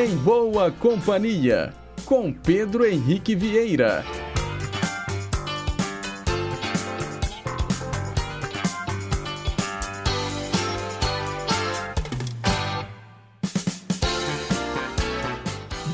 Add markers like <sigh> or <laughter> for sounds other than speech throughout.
Em Boa Companhia, com Pedro Henrique Vieira.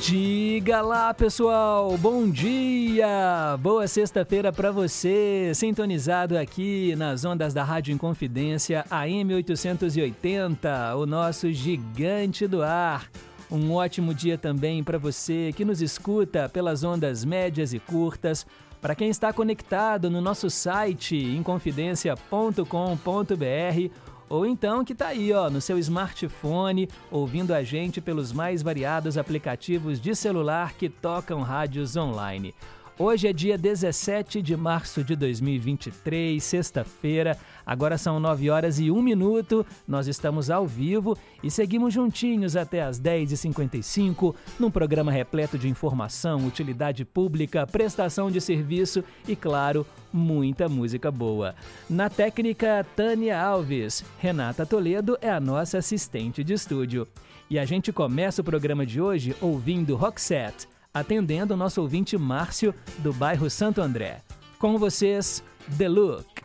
Diga lá, pessoal. Bom dia. Boa sexta-feira para você, sintonizado aqui nas ondas da Rádio Inconfidência AM 880, o nosso gigante do ar. Um ótimo dia também para você que nos escuta pelas ondas médias e curtas. Para quem está conectado no nosso site inconfidencia.com.br ou então que está aí, ó, no seu smartphone, ouvindo a gente pelos mais variados aplicativos de celular que tocam rádios online. Hoje é dia 17 de março de 2023, sexta-feira. Agora são 9 horas e 1 minuto. Nós estamos ao vivo e seguimos juntinhos até as 10h55 num programa repleto de informação, utilidade pública, prestação de serviço e, claro, muita música boa. Na técnica, Tânia Alves. Renata Toledo é a nossa assistente de estúdio. E a gente começa o programa de hoje ouvindo Roxette atendendo o nosso ouvinte Márcio, do bairro Santo André. Com vocês, The Look.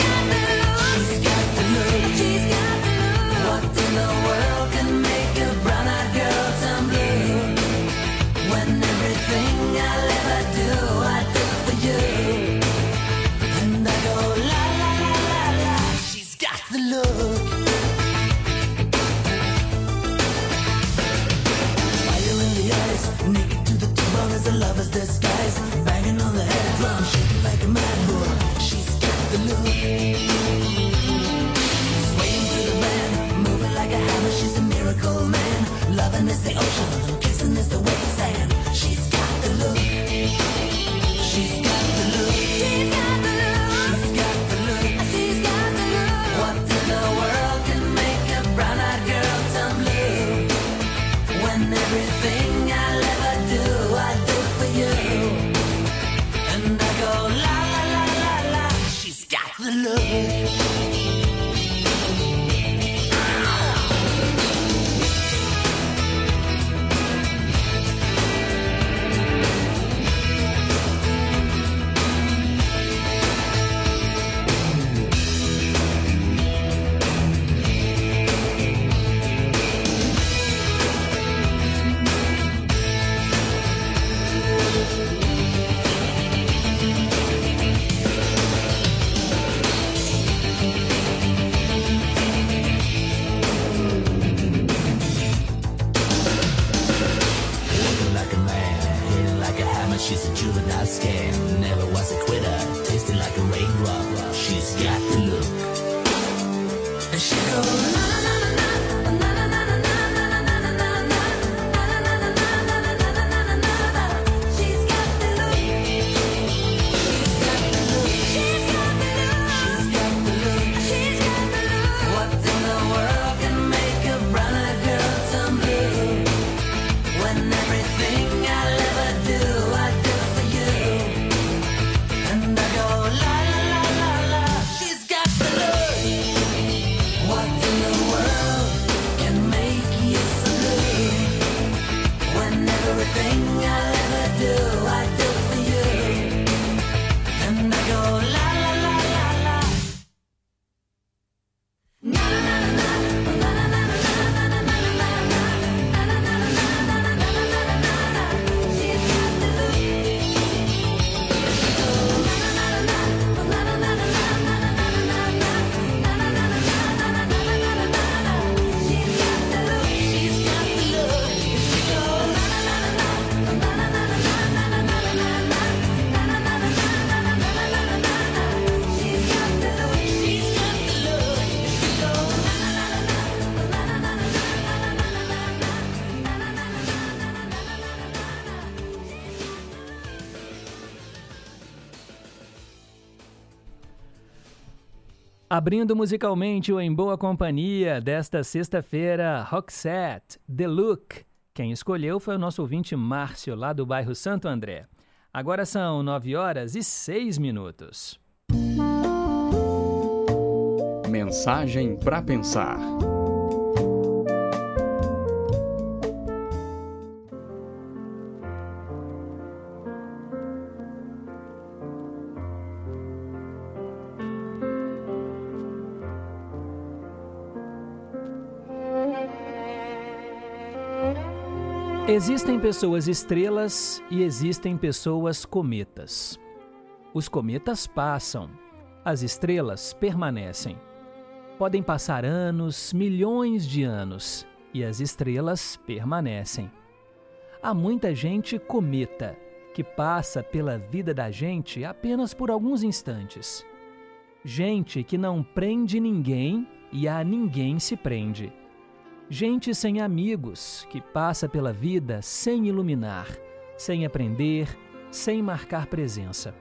是 Abrindo musicalmente o Em Boa Companhia desta sexta-feira, Roxette, The Look. Quem escolheu foi o nosso ouvinte Márcio, lá do bairro Santo André. Agora são nove horas e seis minutos. Mensagem para pensar. Existem pessoas estrelas e existem pessoas cometas. Os cometas passam, as estrelas permanecem. Podem passar anos, milhões de anos, e as estrelas permanecem. Há muita gente cometa que passa pela vida da gente apenas por alguns instantes. Gente que não prende ninguém e a ninguém se prende Gente sem amigos, que passa pela vida sem iluminar, sem aprender, sem marcar presença.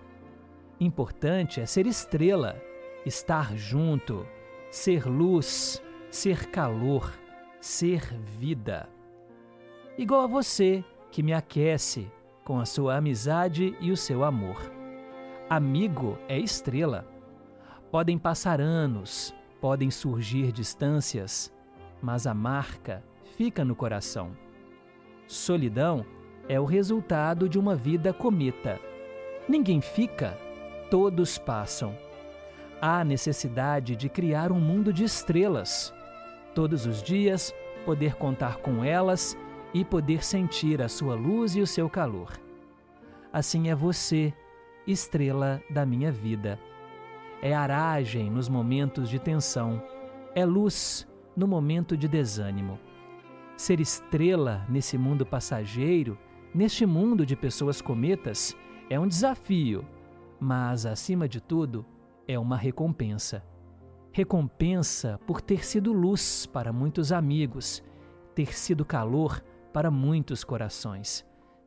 Importante é ser estrela, estar junto, ser luz, ser calor, ser vida. Igual a você, que me aquece com a sua amizade e o seu amor. Amigo é estrela. Podem passar anos, podem surgir distâncias, mas a marca fica no coração. Solidão é o resultado de uma vida cometa. Ninguém fica, todos passam. Há necessidade de criar um mundo de estrelas. Todos os dias, poder contar com elas e poder sentir a sua luz e o seu calor. Assim é você, estrela da minha vida. É aragem nos momentos de tensão, é luz no momento de desânimo. Ser estrela nesse mundo passageiro, neste mundo de pessoas cometas, é um desafio, mas, acima de tudo, é uma recompensa. Recompensa por ter sido luz para muitos amigos, ter sido calor para muitos corações,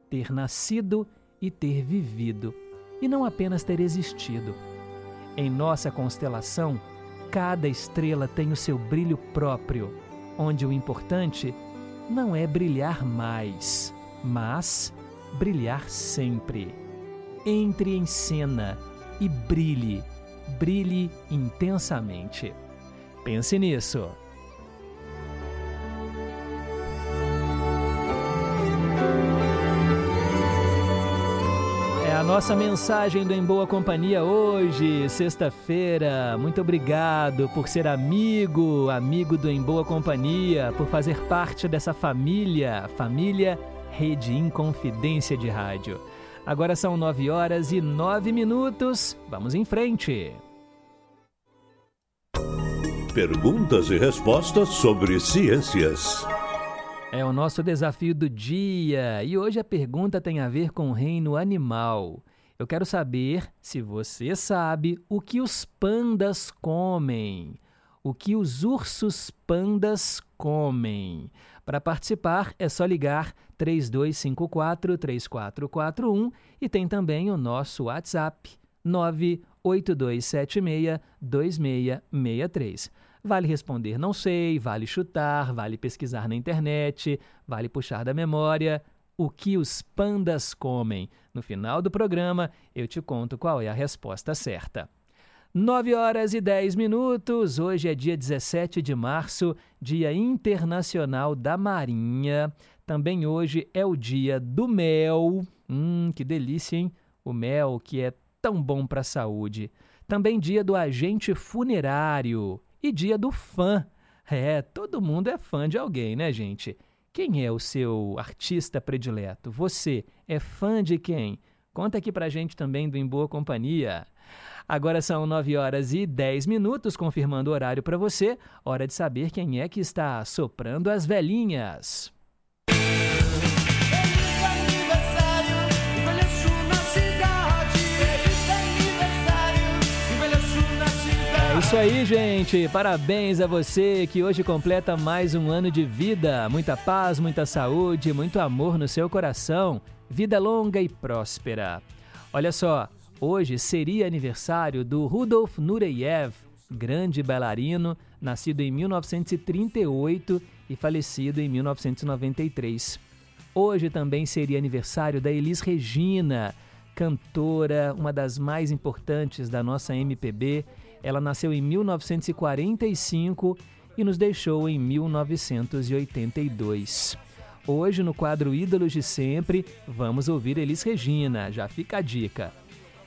ter nascido e ter vivido, e não apenas ter existido. Em nossa constelação, Cada estrela tem o seu brilho próprio, onde o importante não é brilhar mais, mas brilhar sempre. Entre em cena e brilhe, brilhe intensamente. Pense nisso. Nossa mensagem do Em Boa Companhia hoje, sexta-feira. Muito obrigado por ser amigo, amigo do Em Boa Companhia, por fazer parte dessa família, família Rede Inconfidência de Rádio. Agora são nove horas e nove minutos. Vamos em frente. Perguntas e respostas sobre ciências. É o nosso desafio do dia e hoje a pergunta tem a ver com o reino animal. Eu quero saber se você sabe o que os pandas comem. O que os ursos pandas comem. Para participar é só ligar 3254 3441 e tem também o nosso WhatsApp 98276 2663. Vale responder não sei, vale chutar, vale pesquisar na internet, vale puxar da memória. O que os pandas comem? No final do programa, eu te conto qual é a resposta certa. 9 horas e 10 minutos. Hoje é dia 17 de março, Dia Internacional da Marinha. Também hoje é o dia do mel. Hum, que delícia, hein? O mel que é tão bom para a saúde. Também dia do agente funerário e dia do fã. É, todo mundo é fã de alguém, né, gente? Quem é o seu artista predileto? Você é fã de quem? Conta aqui pra gente também do Em Boa Companhia. Agora são 9 horas e 10 minutos, confirmando o horário para você. Hora de saber quem é que está soprando as velhinhas. Isso aí, gente. Parabéns a você que hoje completa mais um ano de vida. Muita paz, muita saúde, muito amor no seu coração. Vida longa e próspera. Olha só, hoje seria aniversário do Rudolf Nureyev, grande bailarino, nascido em 1938 e falecido em 1993. Hoje também seria aniversário da Elis Regina, cantora, uma das mais importantes da nossa MPB. Ela nasceu em 1945 e nos deixou em 1982. Hoje, no quadro Ídolos de Sempre, vamos ouvir Elis Regina, já fica a dica.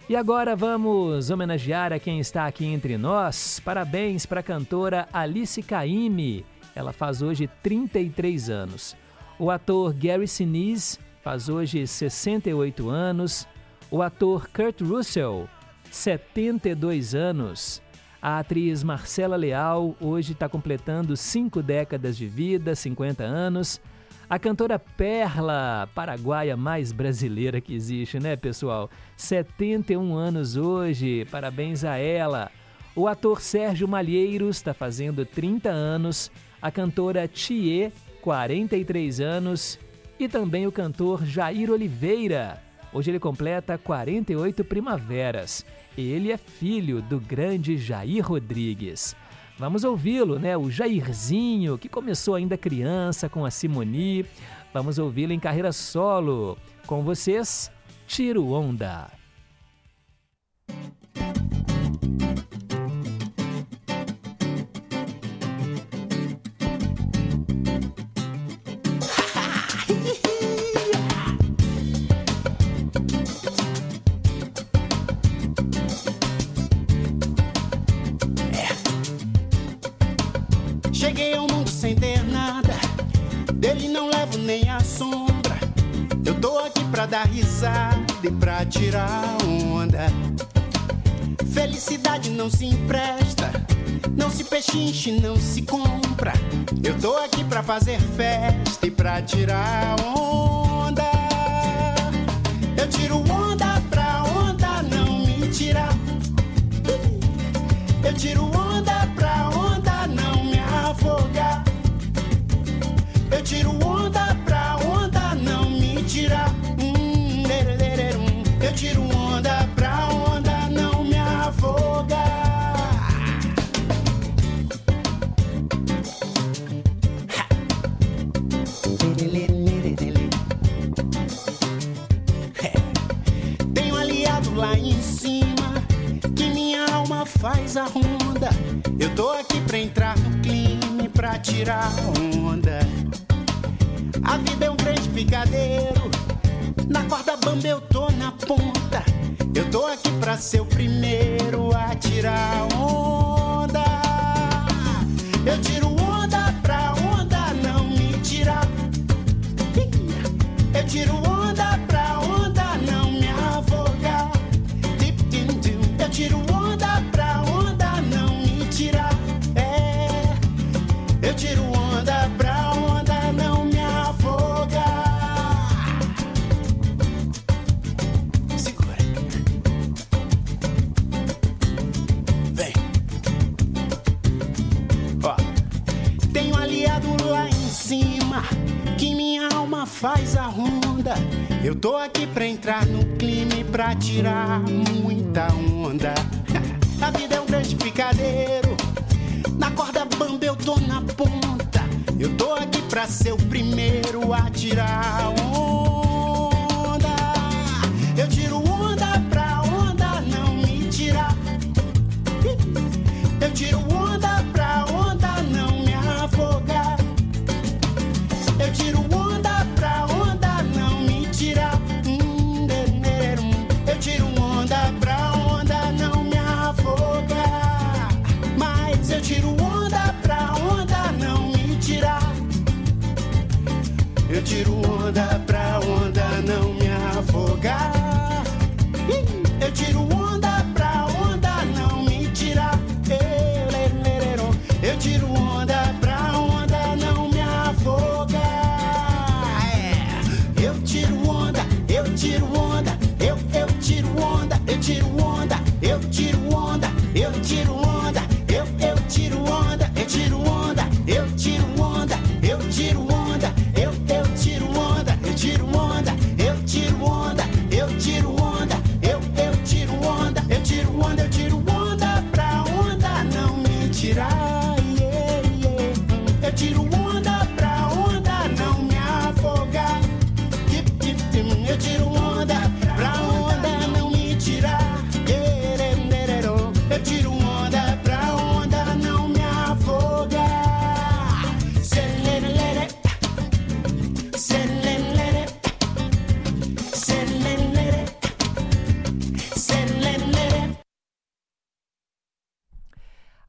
E agora vamos homenagear a quem está aqui entre nós. Parabéns para a cantora Alice Caymmi. Ela faz hoje 33 anos. O ator Gary Sinise faz hoje 68 anos. O ator Kurt Russell, 72 anos. A atriz Marcela Leal hoje está completando cinco décadas de vida, 50 anos. A cantora Perla, paraguaia mais brasileira que existe, né, pessoal? 71 anos hoje, parabéns a ela. O ator Sérgio Malheiros está fazendo 30 anos. A cantora Thier, 43 anos. E também o cantor Jair Oliveira. Hoje ele completa 48 primaveras. Ele é filho do grande Jair Rodrigues. Vamos ouvi-lo, né? O Jairzinho, que começou ainda criança com a Simoni. Vamos ouvi-lo em carreira solo. Com vocês, Tiro Onda. Levo nem a sombra. Eu tô aqui pra dar risada e pra tirar onda. Felicidade não se empresta, não se pechinche, não se compra. Eu tô aqui pra fazer festa e pra tirar onda. Eu tiro onda pra onda não me tirar. Eu tiro onda a ronda. Eu tô aqui pra entrar no clima pra tirar onda. A vida é um grande picadeiro. Na corda bamba eu tô na ponta. Eu tô aqui pra ser o primeiro a tirar onda. Eu tiro onda faz a ronda. Eu tô aqui pra entrar no clima e pra tirar muita onda. <laughs> A vida é um grande picadeiro. Na corda bamba eu tô na ponta. Eu tô aqui pra ser o primeiro a tirar onda.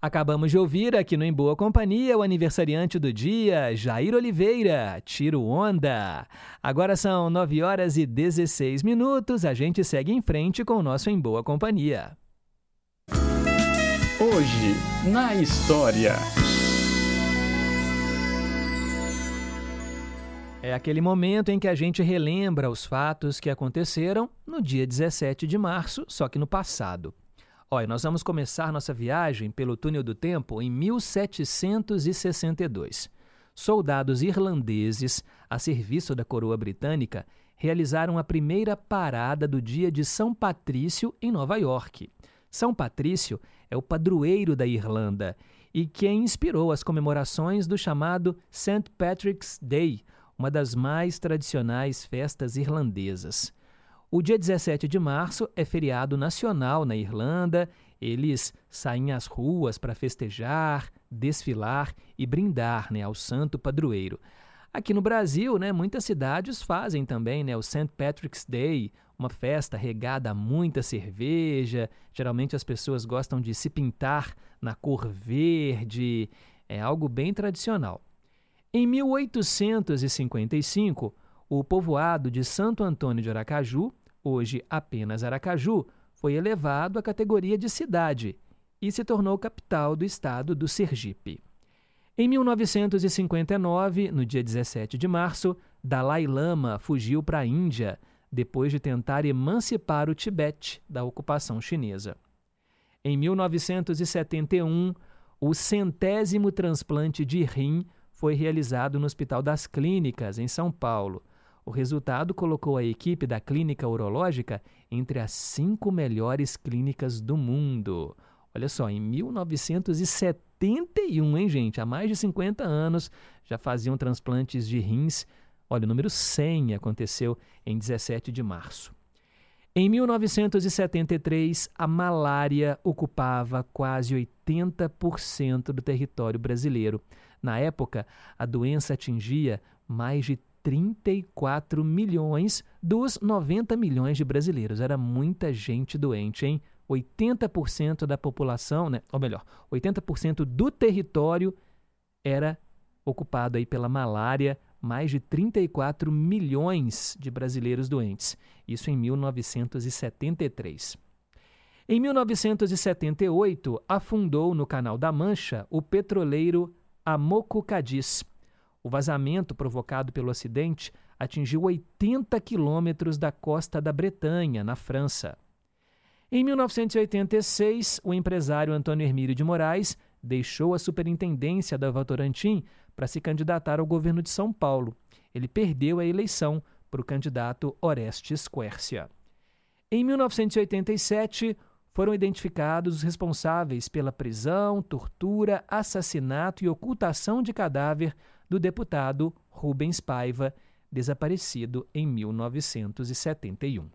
Acabamos de ouvir aqui no Em Boa Companhia o aniversariante do dia, Jair Oliveira, Tiro Onda. Agora são 9 horas e 16 minutos, a gente segue em frente com o nosso Em Boa Companhia. Hoje, na história. É aquele momento em que a gente relembra os fatos que aconteceram no dia 17 de março, só que no passado. Olha, nós vamos começar nossa viagem pelo túnel do tempo em 1762. Soldados irlandeses, a serviço da coroa britânica, realizaram a primeira parada do dia de São Patrício em Nova York. São Patrício é o padroeiro da Irlanda e quem inspirou as comemorações do chamado St. Patrick's Day, uma das mais tradicionais festas irlandesas. O dia 17 de março é feriado nacional na Irlanda. Eles saem às ruas para festejar, desfilar e brindar né, ao santo padroeiro. Aqui no Brasil, né, muitas cidades fazem também né, o St. Patrick's Day, uma festa regada a muita cerveja. Geralmente as pessoas gostam de se pintar na cor verde. É algo bem tradicional. Em 1855, o povoado de Santo Antônio de Aracaju, hoje apenas Aracaju, foi elevado à categoria de cidade e se tornou capital do estado do Sergipe. Em 1959, no dia 17 de março, Dalai Lama fugiu para a Índia depois de tentar emancipar o Tibete da ocupação chinesa. Em 1971, o centésimo transplante de rim foi realizado no Hospital das Clínicas, em São Paulo. O resultado colocou a equipe da clínica urológica entre as cinco melhores clínicas do mundo. Olha só, em 1971, hein, gente? Há mais de 50 anos já faziam transplantes de rins. Olha, o número 100 aconteceu em 17 de março. Em 1973, a malária ocupava quase 80% do território brasileiro. Na época, a doença atingia mais de 34 milhões dos 90 milhões de brasileiros. Era muita gente doente, hein? 80% da população, né? ou melhor, 80% do território era ocupado aí pela malária, mais de 34 milhões de brasileiros doentes. Isso em 1973. Em 1978, afundou no Canal da Mancha o petroleiro Amoco Cadiz. O vazamento provocado pelo acidente atingiu 80 quilômetros da costa da Bretanha, na França. Em 1986, o empresário Antônio Hermílio de Moraes deixou a superintendência da Votorantim para se candidatar ao governo de São Paulo. Ele perdeu a eleição para o candidato Orestes Quércia. Em 1987, foram identificados os responsáveis pela prisão, tortura, assassinato e ocultação de cadáver do deputado Rubens Paiva, desaparecido em 1971.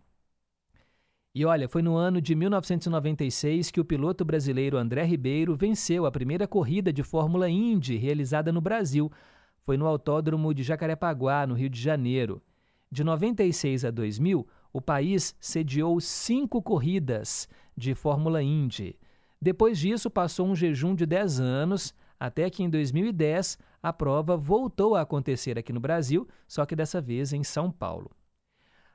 E olha, foi no ano de 1996 que o piloto brasileiro André Ribeiro venceu a primeira corrida de Fórmula Indy realizada no Brasil. Foi no Autódromo de Jacarepaguá, no Rio de Janeiro. De 96 a 2000, o país sediou cinco corridas de Fórmula Indy. Depois disso, passou um jejum de 10 anos, até que em 2010 a prova voltou a acontecer aqui no Brasil, só que dessa vez em São Paulo.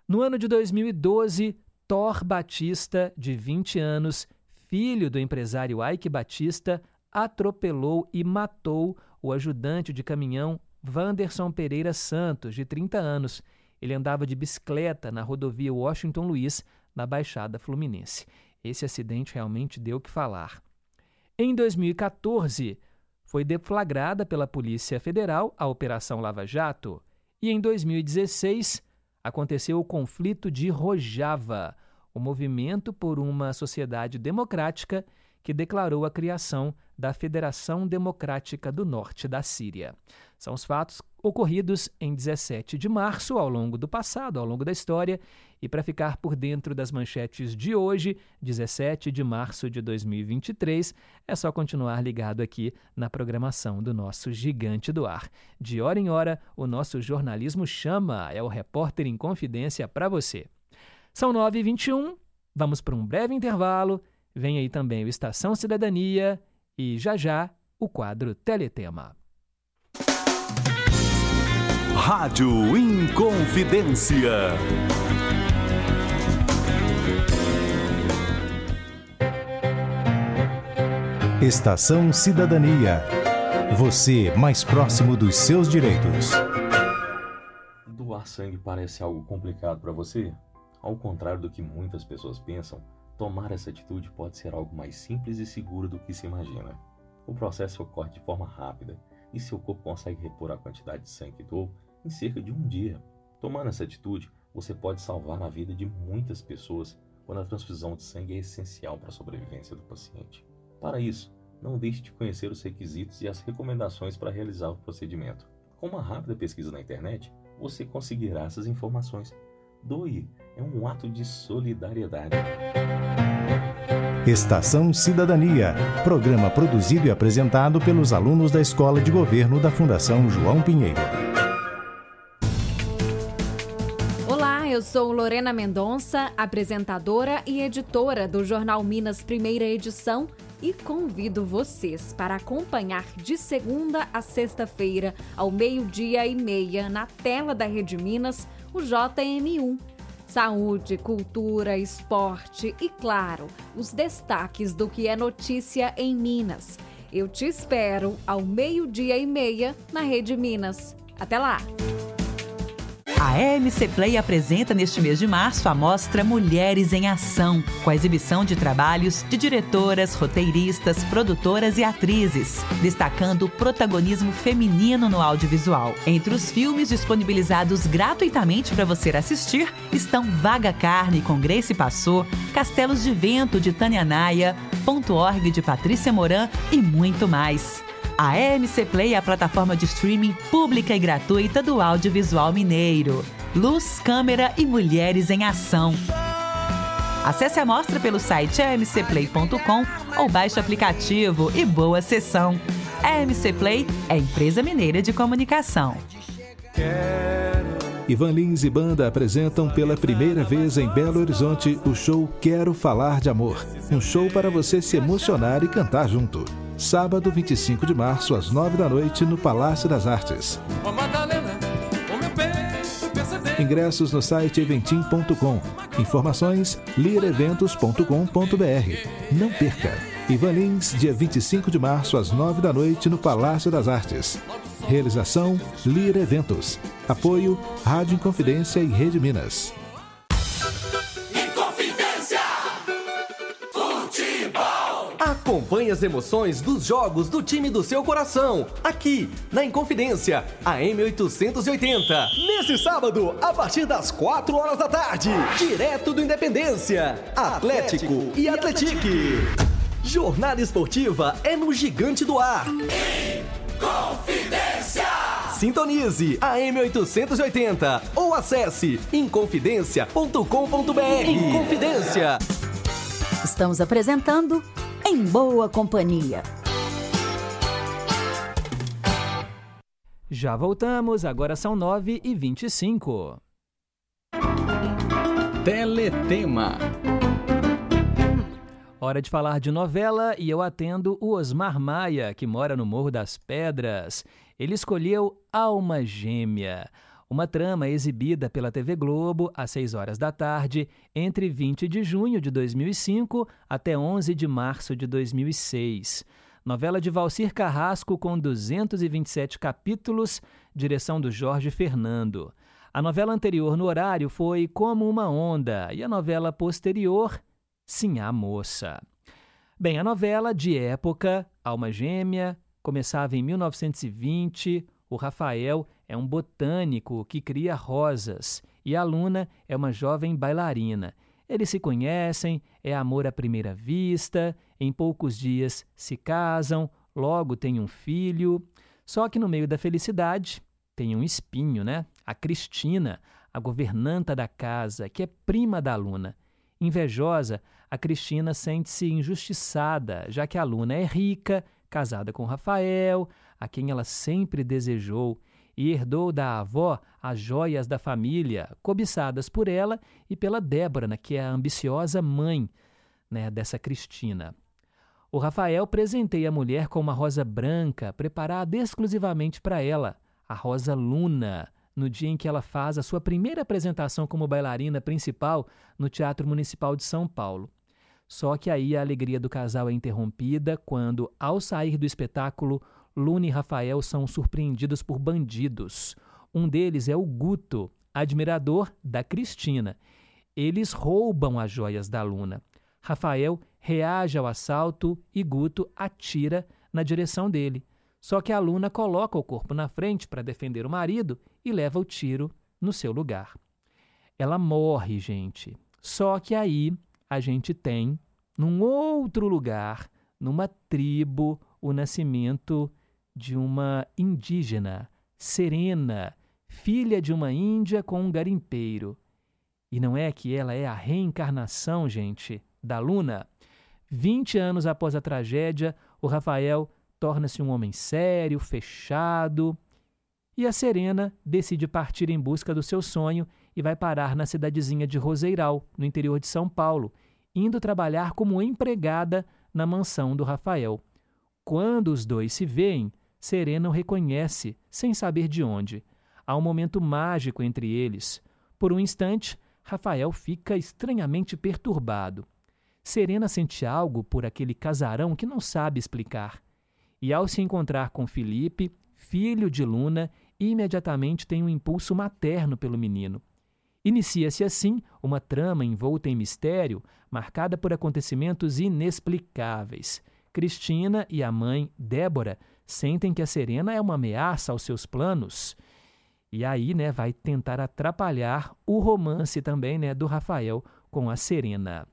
No ano de 2012, Thor Batista, de 20 anos, filho do empresário Ike Batista, atropelou e matou o ajudante de caminhão Wanderson Pereira Santos, de 30 anos. Ele andava de bicicleta na rodovia Washington Luiz, na Baixada Fluminense. Esse acidente realmente deu o que falar. Em 2014, foi deflagrada pela Polícia Federal a Operação Lava Jato. E em 2016, aconteceu o conflito de Rojava, o movimento por uma sociedade democrática que declarou a criação da Federação Democrática do Norte da Síria. São os fatos ocorridos em 17 de março, ao longo do passado, ao longo da história. E para ficar por dentro das manchetes de hoje, 17 de março de 2023, é só continuar ligado aqui na programação do nosso Gigante do Ar. De hora em hora, o nosso jornalismo chama, é o repórter em confidência para você. São 9h21, vamos para um breve intervalo. Vem aí também o Estação Cidadania e já já o quadro Teletema. Rádio Inconfidência. Estação Cidadania. Você mais próximo dos seus direitos. Doar sangue parece algo complicado para você? Ao contrário do que muitas pessoas pensam, tomar essa atitude pode ser algo mais simples e seguro do que se imagina. O processo ocorre de forma rápida e seu corpo consegue repor a quantidade de sangue que doou em cerca de um dia. Tomando essa atitude, você pode salvar a vida de muitas pessoas quando a transfusão de sangue é essencial para a sobrevivência do paciente. Para isso, não deixe de conhecer os requisitos e as recomendações para realizar o procedimento. Com uma rápida pesquisa na internet, você conseguirá essas informações. Doe é um ato de solidariedade. Estação Cidadania. Programa produzido e apresentado pelos alunos da Escola de Governo da Fundação João Pinheiro. Olá, eu sou Lorena Mendonça, apresentadora e editora do Jornal Minas Primeira Edição e convido vocês para acompanhar de segunda a sexta-feira, ao meio-dia e meia, na tela da Rede Minas, o JM1. Saúde, cultura, esporte e, claro, os destaques do que é notícia em Minas. Eu te espero ao meio-dia e meia na Rede Minas. Até lá! A EMC Play apresenta neste mês de março a mostra Mulheres em Ação, com a exibição de trabalhos de diretoras, roteiristas, produtoras e atrizes, destacando o protagonismo feminino no audiovisual. Entre os filmes disponibilizados gratuitamente para você assistir estão Vaga Carne com Grace Passou, Castelos de Vento de Tânia Naia, Ponto Org de Patrícia Moran e muito mais. A EMC Play é a plataforma de streaming pública e gratuita do audiovisual mineiro. Luz, câmera e mulheres em ação. Acesse a mostra pelo site emcplay.com ou baixe o aplicativo e boa sessão. EMC Play é empresa mineira de comunicação. Ivan Lins e banda apresentam pela primeira vez em Belo Horizonte o show Quero Falar de Amor. Um show para você se emocionar e cantar junto. Sábado 25 de março, às 9 da noite, no Palácio das Artes. Ingressos no site eventim.com. Informações lireventos.com.br. Não perca! Ivan Lins, dia 25 de março, às 9 da noite, no Palácio das Artes. Realização Lira Eventos. Apoio Rádio Inconfidência e Rede Minas. Acompanhe as emoções dos jogos do time do seu coração, aqui na Inconfidência, a M880. Nesse sábado, a partir das 4 horas da tarde, direto do Independência, Atlético e Atletique. Jornada esportiva é no Gigante do Ar. Confidência. Sintonize a M880 ou acesse inconfidencia.com.br. Inconfidência. Estamos apresentando Em Boa Companhia. Já voltamos, agora são 9 e 25. Teletema. Hora de falar de novela e eu atendo o Osmar Maia, que mora no Morro das Pedras. Ele escolheu Alma Gêmea, uma trama exibida pela TV Globo às 6 horas da tarde, entre 20 de junho de 2005 até 11 de março de 2006. Novela de Valcir Carrasco com 227 capítulos, direção do Jorge Fernando. A novela anterior no horário foi Como uma Onda e a novela posterior, Sim a Moça. Bem, a novela de época, Alma Gêmea, começava em 1920. O Rafael é um botânico que cria rosas e a Luna é uma jovem bailarina. Eles se conhecem, é amor à primeira vista, em poucos dias se casam, logo têm um filho. Só que no meio da felicidade tem um espinho, né? A Cristina, a governanta da casa, que é prima da aluna. Invejosa, a Cristina sente-se injustiçada, já que a aluna é rica, casada com Rafael, a quem ela sempre desejou, e herdou da avó as joias da família, cobiçadas por ela e pela Débora, né, que é a ambiciosa mãe né, dessa Cristina. O Rafael presenteia a mulher com uma rosa branca preparada exclusivamente para ela, a rosa Luna, no dia em que ela faz a sua primeira apresentação como bailarina principal no Teatro Municipal de São Paulo. Só que aí a alegria do casal é interrompida quando, ao sair do espetáculo, Luna e Rafael são surpreendidos por bandidos. Um deles é o Guto, admirador da Cristina. Eles roubam as joias da Luna. Rafael reage ao assalto e Guto atira na direção dele. Só que a Luna coloca o corpo na frente para defender o marido e leva o tiro no seu lugar. Ela morre, gente. Só que aí a gente tem, num outro lugar, numa tribo, o nascimento de uma indígena, Serena, filha de uma índia com um garimpeiro. E não é que ela é a reencarnação, gente, da Luna? Vinte anos após a tragédia, o Rafael torna-se um homem sério, fechado. E a Serena decide partir em busca do seu sonho e vai parar na cidadezinha de Roseiral, no interior de São Paulo, indo trabalhar como empregada na mansão do Rafael. Quando os dois se veem, Serena o reconhece, sem saber de onde. Há um momento mágico entre eles. Por um instante, Rafael fica estranhamente perturbado. Serena sente algo por aquele casarão que não sabe explicar. E ao se encontrar com Felipe, filho de Luna, imediatamente tem um impulso materno pelo menino. Inicia-se assim uma trama envolta em mistério, marcada por acontecimentos inexplicáveis. Cristina e a mãe, Débora, sentem que a Serena é uma ameaça aos seus planos. E aí, né, vai tentar atrapalhar o romance também, né, do Rafael com a Serena.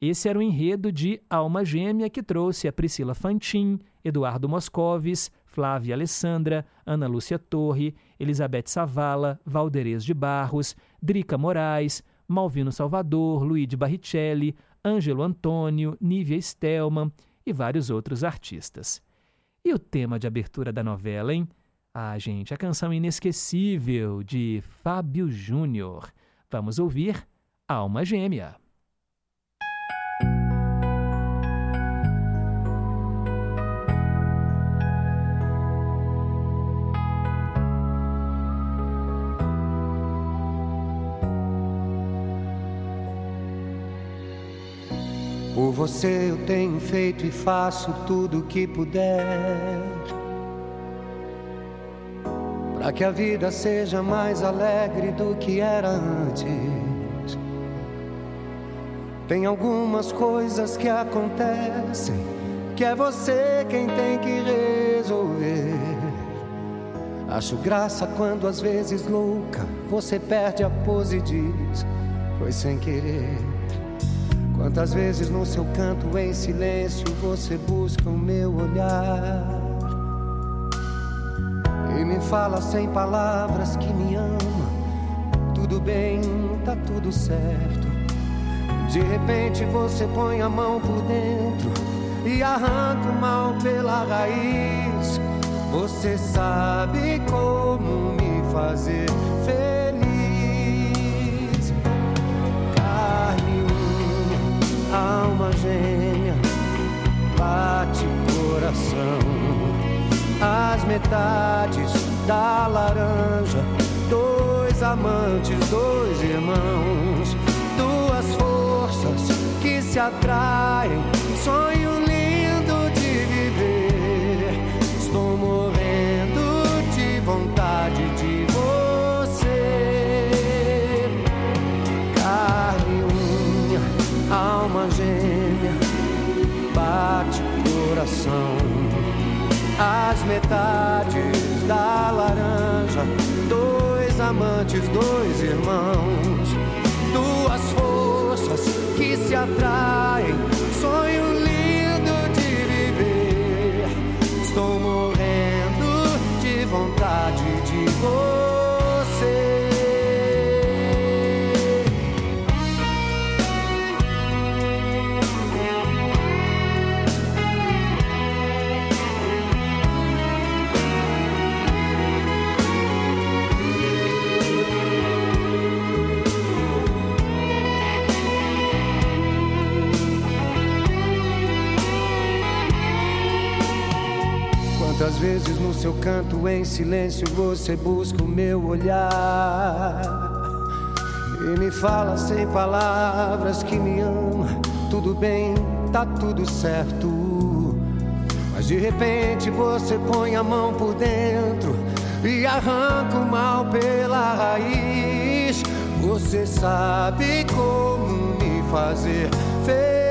Esse era o enredo de Alma Gêmea que trouxe a Priscila Fantin, Eduardo Moscovis, Flávia Alessandra, Ana Lúcia Torre, Elizabeth Savala, Valderez de Barros, Drica Moraes, Malvino Salvador, Luíde Barrichelli, Ângelo Antônio, Nívia Stelman e vários outros artistas. E o tema de abertura da novela, hein? Ah, gente, a canção inesquecível de Fábio Júnior. Vamos ouvir Alma Gêmea. Você eu tenho feito e faço tudo o que puder. Para que a vida seja mais alegre do que era antes. Tem algumas coisas que acontecem que é você quem tem que resolver. Acho graça quando às vezes louca você perde a pose e diz: Foi sem querer. Quantas vezes no seu canto em silêncio você busca o meu olhar e me fala sem palavras que me ama. Tudo bem, tá tudo certo. De repente você põe a mão por dentro e arranca o mal pela raiz. Você sabe como me fazer feliz. Alma gêmea, bate coração. As metades da laranja, dois amantes, dois irmãos, duas forças que se atraem. Sonho metades da laranja, dois amantes, dois irmãos, duas forças se atraem. Seu canto em silêncio você busca o meu olhar e me fala sem palavras que me ama. Tudo bem, tá tudo certo. Mas de repente você põe a mão por dentro e arranca o mal pela raiz. Você sabe como me fazer feliz.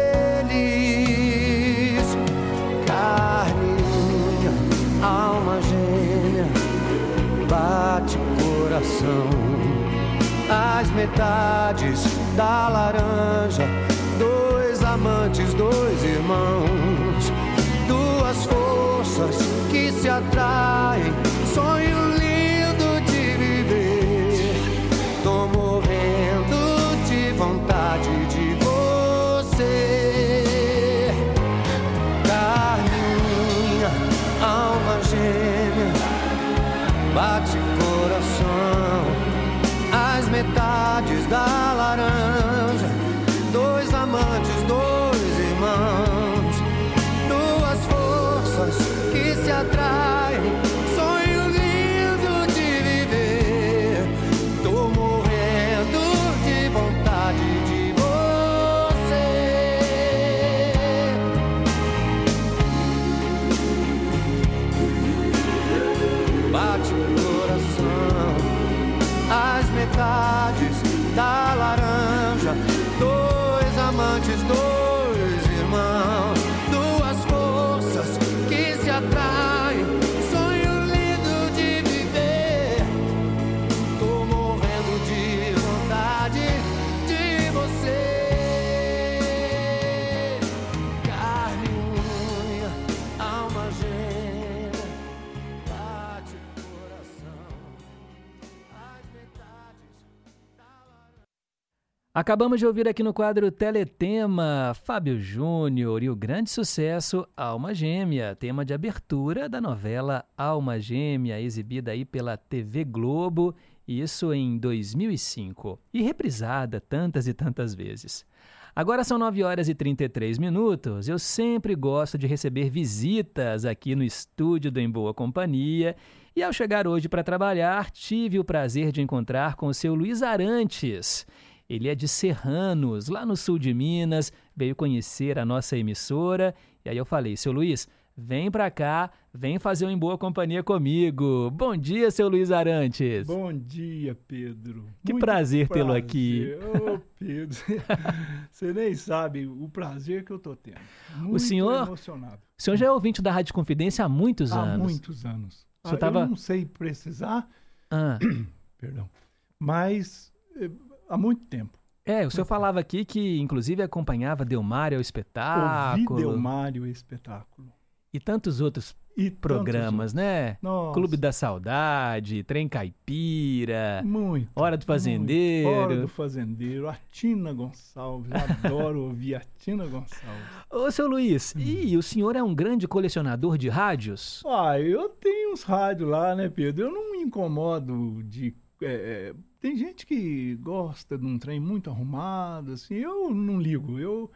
Alma gêmea, bate coração. As metades da laranja, dois amantes, dois irmãos, duas forças que se atraem. Sonho lindo metades Acabamos de ouvir aqui no quadro Teletema Fábio Júnior e o grande sucesso Alma Gêmea, tema de abertura da novela Alma Gêmea, exibida aí pela TV Globo, isso em 2005, e reprisada tantas e tantas vezes. Agora são 9 horas e 33 minutos. Eu sempre gosto de receber visitas aqui no estúdio do Em Boa Companhia. E ao chegar hoje para trabalhar, tive o prazer de encontrar com o seu Luiz Arantes. Ele é de Serranos, lá no sul de Minas, veio conhecer a nossa emissora. E aí eu falei, seu Luiz, vem pra cá, vem fazer um Em Boa Companhia comigo. Bom dia, seu Luiz Arantes. Bom dia, Pedro. Que Muito prazer tê-lo aqui. Ô, Pedro, <laughs> você nem sabe o prazer que eu tô tendo. Muito o senhor, emocionado. o senhor já é ouvinte da Rádio Confidência há muitos Há anos. muitos anos. Ah, tava- Eu não sei precisar, Ah. <coughs> perdão, mas eh, há muito tempo. É, o senhor falava aqui que inclusive acompanhava Delmário ao espetáculo. Ouvi Delmário espetáculo. E tantos outros E programas, tantos né? Nossa. Clube da Saudade, Trem Caipira, Muito. Hora do Fazendeiro. Muito. Hora do Fazendeiro. A Tina Gonçalves. Adoro ouvir a Tina Gonçalves. Ô, seu Luiz, e o senhor é um grande colecionador de rádios? Ah, eu tenho uns rádios lá, né, Pedro? Eu não me incomodo de. é, tem gente que gosta de um trem muito arrumado, assim. Eu não ligo. Eu,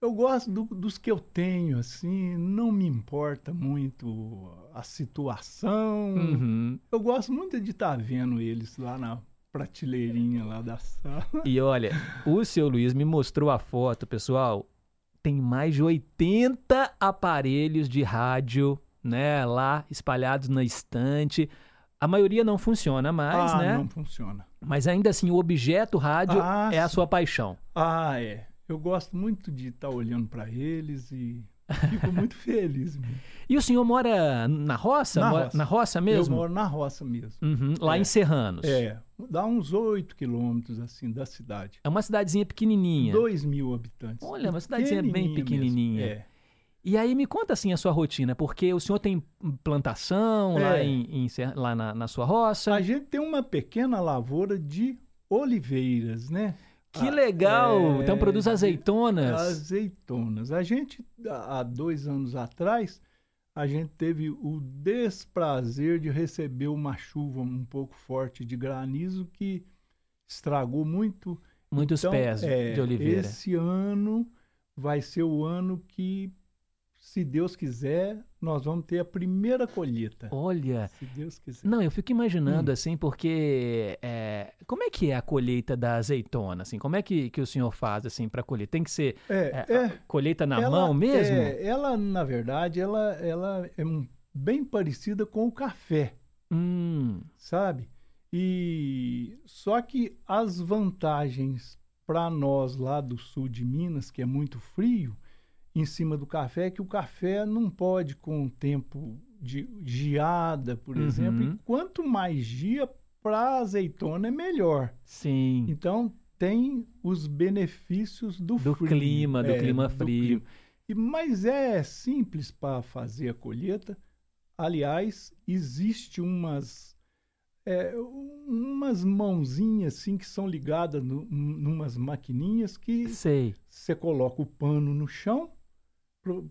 eu gosto do- dos que eu tenho, assim. Não me importa muito a situação. Uhum. Eu gosto muito de estar vendo eles lá na prateleirinha lá da sala. E olha, o seu Luiz me mostrou a foto, pessoal. Tem mais de 80 aparelhos de rádio, né, lá espalhados na estante. A maioria não funciona mais, ah, né? não funciona. Mas ainda assim, o objeto rádio Ah, é a sua paixão. Ah, é. Eu gosto muito de estar olhando para eles e Fico <laughs> muito feliz. mesmo. E o senhor mora na roça? Na Mora- roça. na roça mesmo? Eu moro na roça mesmo. Uhum, lá É. em Serranos. É, dá uns 8 quilômetros assim da cidade. É uma cidadezinha pequenininha. 2 mil habitantes. Olha, uma cidadezinha bem Pequenininha pequenininha. mesmo, É. E aí me conta assim a sua rotina, porque o senhor tem plantação lá, É. em, em Ser- lá na, na sua roça. A gente tem uma pequena lavoura de oliveiras, né? Que Ah, legal! é, Então produz azeitonas. Azeitonas. A gente, há há dois anos atrás, a gente teve o desprazer de receber uma chuva um pouco forte de granizo que estragou muito. Muitos Então, pés é, de oliveira. Esse ano vai ser o ano que, se Deus quiser, nós vamos ter a primeira colheita. Olha. Se Deus quiser. Não, eu fico imaginando Hum. assim, porque é, como é que é a colheita da azeitona? Assim, como é que, que o senhor faz assim para colher? Tem que ser É, é, é. colheita na Ela- mão mesmo? é, ela, na verdade, ela, ela é um- bem parecida com o café, Hum, sabe? E só que as vantagens para nós lá do sul de Minas, que é muito frio, em cima do café, que o café não pode com o tempo de geada, por Uhum. exemplo, e quanto mais gia para azeitona é melhor. sim. Então tem os benefícios do, Do frio, clima, do é, clima frio. clima. E, mas é simples para fazer a colheita. Aliás, existe umas é, umas mãozinhas assim que são ligadas no, numas maquininhas que você coloca o pano no chão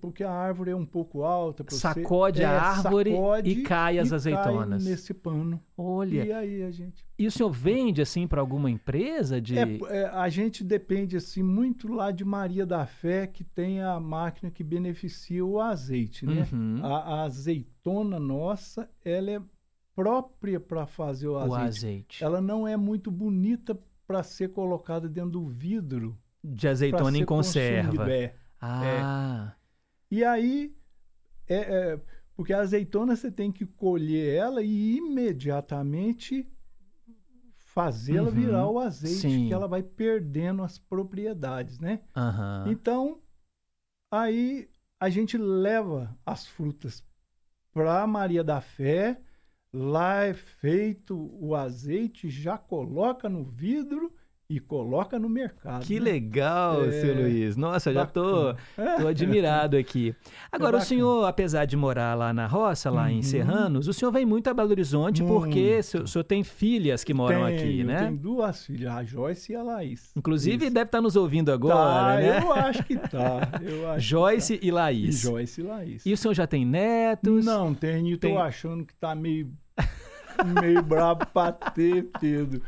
porque a árvore é um pouco alta. pra você- Sacode a é, árvore sacode e cai as azeitonas. nesse pano. Olha. E aí a gente E o senhor vende assim para alguma empresa de É, é, a gente depende assim muito lá de Maria da Fé, que tem a máquina que beneficia o azeite, né? Uhum. A, a azeitona nossa, ela é própria para fazer o azeite. o azeite? Ela não é muito bonita para ser colocada dentro do vidro. De azeitona em ser conserva. consumido, é. E aí, é, é, porque a azeitona você tem que colher ela e imediatamente fazê-la Uhum, virar o azeite, sim. que ela vai perdendo as propriedades, né? aham. Então, aí a gente leva as frutas para Maria da Fé, lá é feito o azeite, já coloca no vidro e coloca no mercado. Que né? legal, É, seu Luiz. Nossa, já tô, tô admirado aqui. Agora, o bacana. senhor, apesar de morar lá na roça, lá em Uhum. Serranos, o senhor vem muito a Belo Horizonte porque o senhor, o tem filhas que moram aqui, Tenho, né? Tenho duas filhas, a Joyce e a Laís. Inclusive, Isso. deve estar nos ouvindo agora, Tá, né? Eu acho que tá. Eu <laughs> acho que Joyce tá. e Laís. E Joyce e Laís. E o senhor já tem netos? Não, tenho. Tô Tem- achando que tá meio. Meio brabo pra ter, Pedro.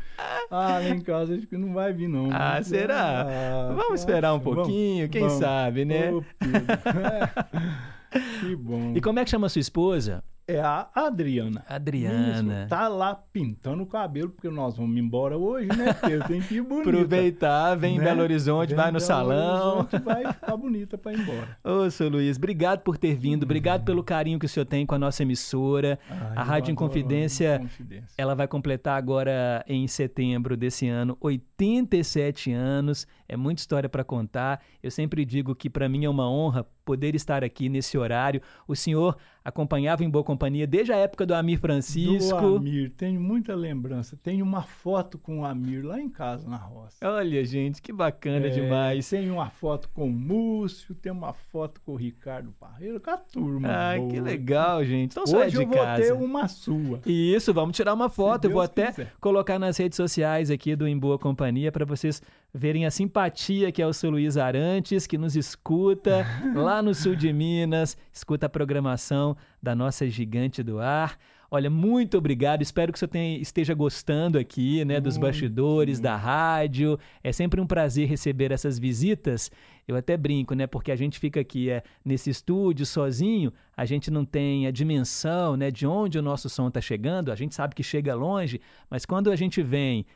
Ah, lá em casa acho que não vai vir, não. Ah, Mas, será? ah, Vamos tô esperar um achando. Vamos, pouquinho, quem vamos. sabe, né? Ô, Pedro. É. <laughs> Que bom. E como é que chama a sua esposa? É a Adriana. Adriana. Isso, tá lá pintando o cabelo, porque nós vamos embora hoje, né, Pedro? Tem que ir bonita. <laughs> Aproveitar, vem em né? Belo Horizonte, Vem vai em no Belo salão. Horizonte, vai ficar bonita pra ir embora. <laughs> Ô, seu Luiz, obrigado por ter vindo, obrigado pelo carinho que o senhor tem com a nossa emissora. Ah, a eu Rádio Inconfidência, Inconfidência. ela vai completar agora em setembro desse ano 87 anos. É muita história para contar. Eu sempre digo que para mim é uma honra poder estar aqui nesse horário. O senhor acompanhava em Boa Companhia desde a época do Amir Francisco. Do Amir, tenho muita lembrança. Tenho uma foto com o Amir lá em casa, na roça. Olha, gente, que bacana É, demais. Tem uma foto com o Múcio, tem uma foto com o Ricardo Parreira, com a turma. Ah, boa. que legal, gente. Então só é Hoje de eu vou casa. ter uma sua. Isso, vamos tirar uma foto. Eu vou até quiser. colocar nas redes sociais aqui do Em Boa Companhia para vocês verem a simpatia que é o seu Luiz Arantes, que nos escuta <laughs> lá no sul de Minas, escuta a programação da nossa gigante do ar. Olha, muito obrigado. Espero que o senhor tenha- esteja gostando aqui, né, dos bastidores da rádio. É sempre um prazer receber essas visitas. Eu até brinco, né, porque a gente fica aqui é, nesse estúdio sozinho, a gente não tem a dimensão, né, de onde o nosso som está chegando. A gente sabe que chega longe, mas quando a gente vem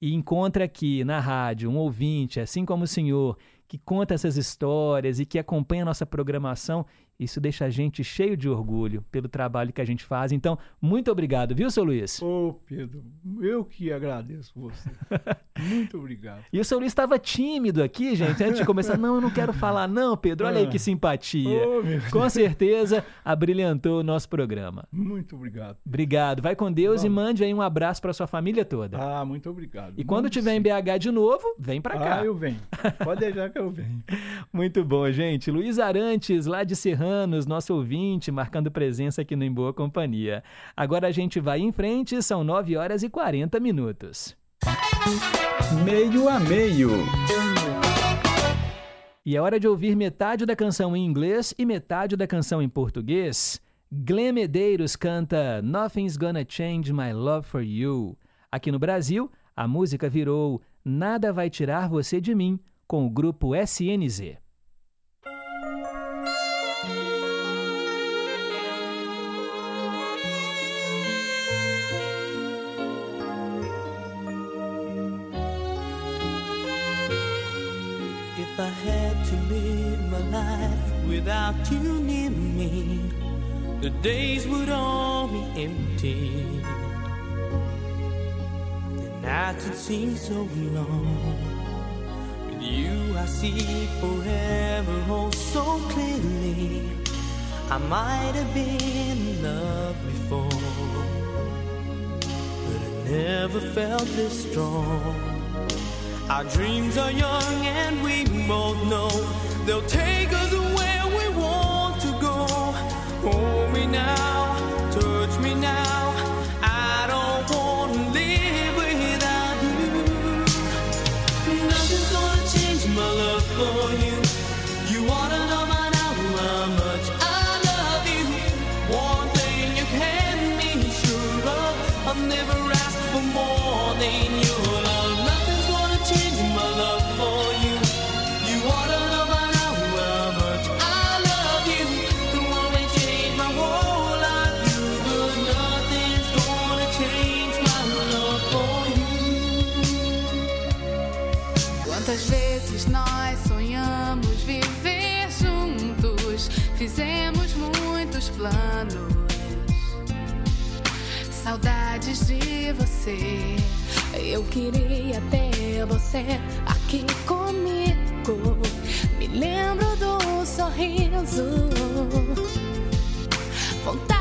e encontra aqui na rádio um ouvinte, assim como o senhor, que conta essas histórias e que acompanha a nossa programação. Isso deixa a gente cheio de orgulho pelo trabalho que a gente faz. Então, muito obrigado, viu, seu Luiz? Ô, Pedro, eu que agradeço você. <laughs> Muito obrigado. E o seu Luiz estava tímido aqui, gente, antes de começar. Não, eu não quero falar, não, Pedro. Olha aí que simpatia. Oh, Com certeza, abrilhantou o nosso programa. Muito obrigado. Obrigado. Vai com Deus e mande aí um abraço para sua família toda. Ah, muito obrigado. E quando tiver em BH de novo, vem para cá. Ah, eu venho. Pode deixar que eu venho. <laughs> Muito bom, gente. Luiz Arantes, lá de Serranos, nosso ouvinte, marcando presença aqui no Em Boa Companhia. Agora a gente vai em frente, são 9 horas e 40 minutos. Meio a meio. E é hora de ouvir metade da canção em inglês e metade da canção em português. Glenn Medeiros canta Nothing's Gonna Change My Love for You. Aqui no Brasil, a música virou Nada Vai Tirar Você de Mim, com o grupo SNZ. Without you near me, the days would all be empty. The nights would seem so long. With you, I see forever oh so clearly. I might have been in love before, but I never felt this strong. Our dreams are young and we both know they'll take us Hold me now, Saudades de você. Eu queria ter você aqui comigo. Me lembro do sorriso, vontade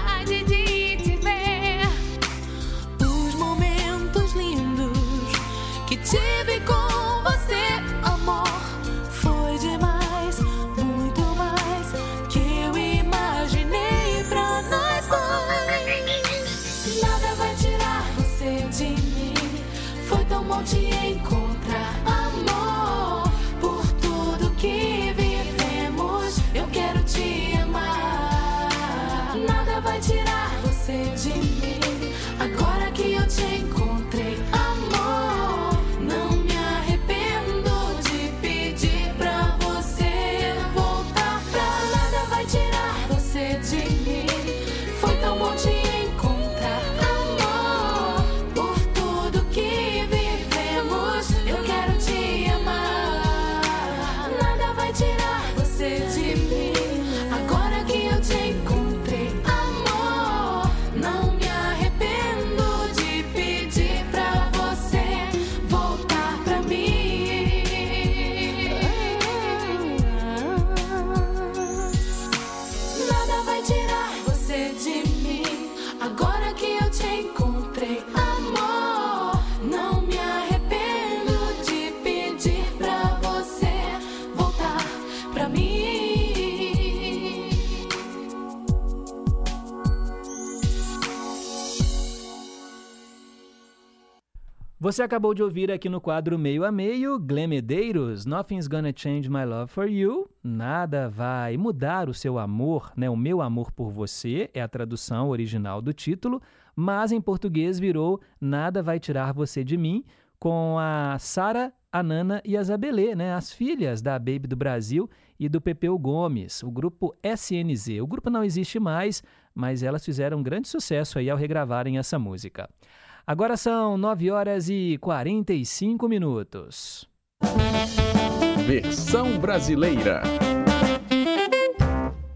Você acabou de ouvir aqui no quadro Meio a Meio, Glenn Medeiros, Nothing's Gonna Change My Love for You, Nada vai mudar o seu amor, né? O meu amor por você é a tradução original do título, mas em português virou Nada vai tirar você de mim, com a Sara, a Nana e a Zabelê, né? As filhas da Baby do Brasil e do Pepeu Gomes, o grupo SNZ. O grupo não existe mais, mas elas fizeram um grande sucesso aí ao regravarem essa música. Agora são 9 horas e 45 minutos. Versão brasileira.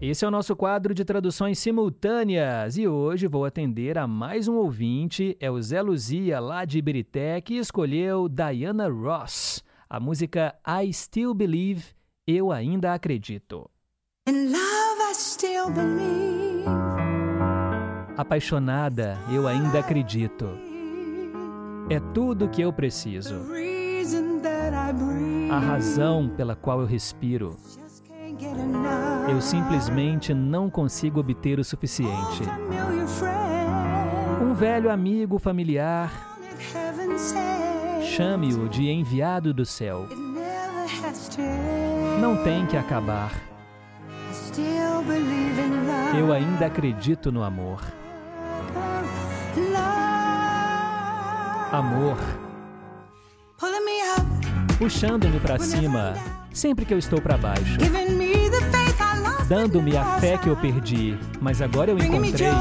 Esse é o nosso quadro de traduções simultâneas e hoje vou atender a mais um ouvinte, é o Zé Luzia, lá de Ibirité, que escolheu Diana Ross, a música I Still Believe, Eu Ainda Acredito. In love, I still believe. Apaixonada, eu ainda acredito. É tudo que eu preciso. A razão pela qual eu respiro. Eu simplesmente não consigo obter o suficiente. Um velho amigo familiar, chame-o de enviado do céu. Não tem que acabar. Eu ainda acredito no amor. Amor, puxando-me para cima sempre que eu estou para baixo. Dando-me a fé que eu perdi, mas agora eu encontrei,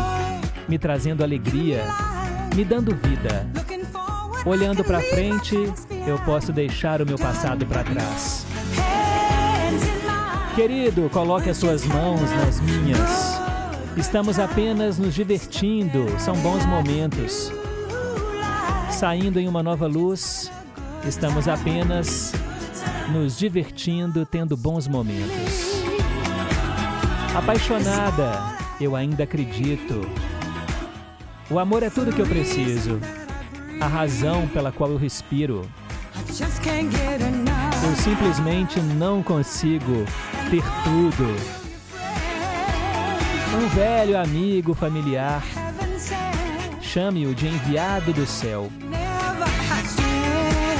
me trazendo alegria, me dando vida. Olhando para frente, eu posso deixar o meu passado para trás. Querido, coloque as suas mãos nas minhas. Estamos apenas nos divertindo, são bons momentos. Saindo em uma nova luz, estamos apenas nos divertindo, tendo bons momentos. Apaixonada, eu ainda acredito. O amor é tudo que eu preciso, a razão pela qual eu respiro. Eu simplesmente não consigo ter tudo. Um velho amigo familiar. Chame-o de enviado do céu.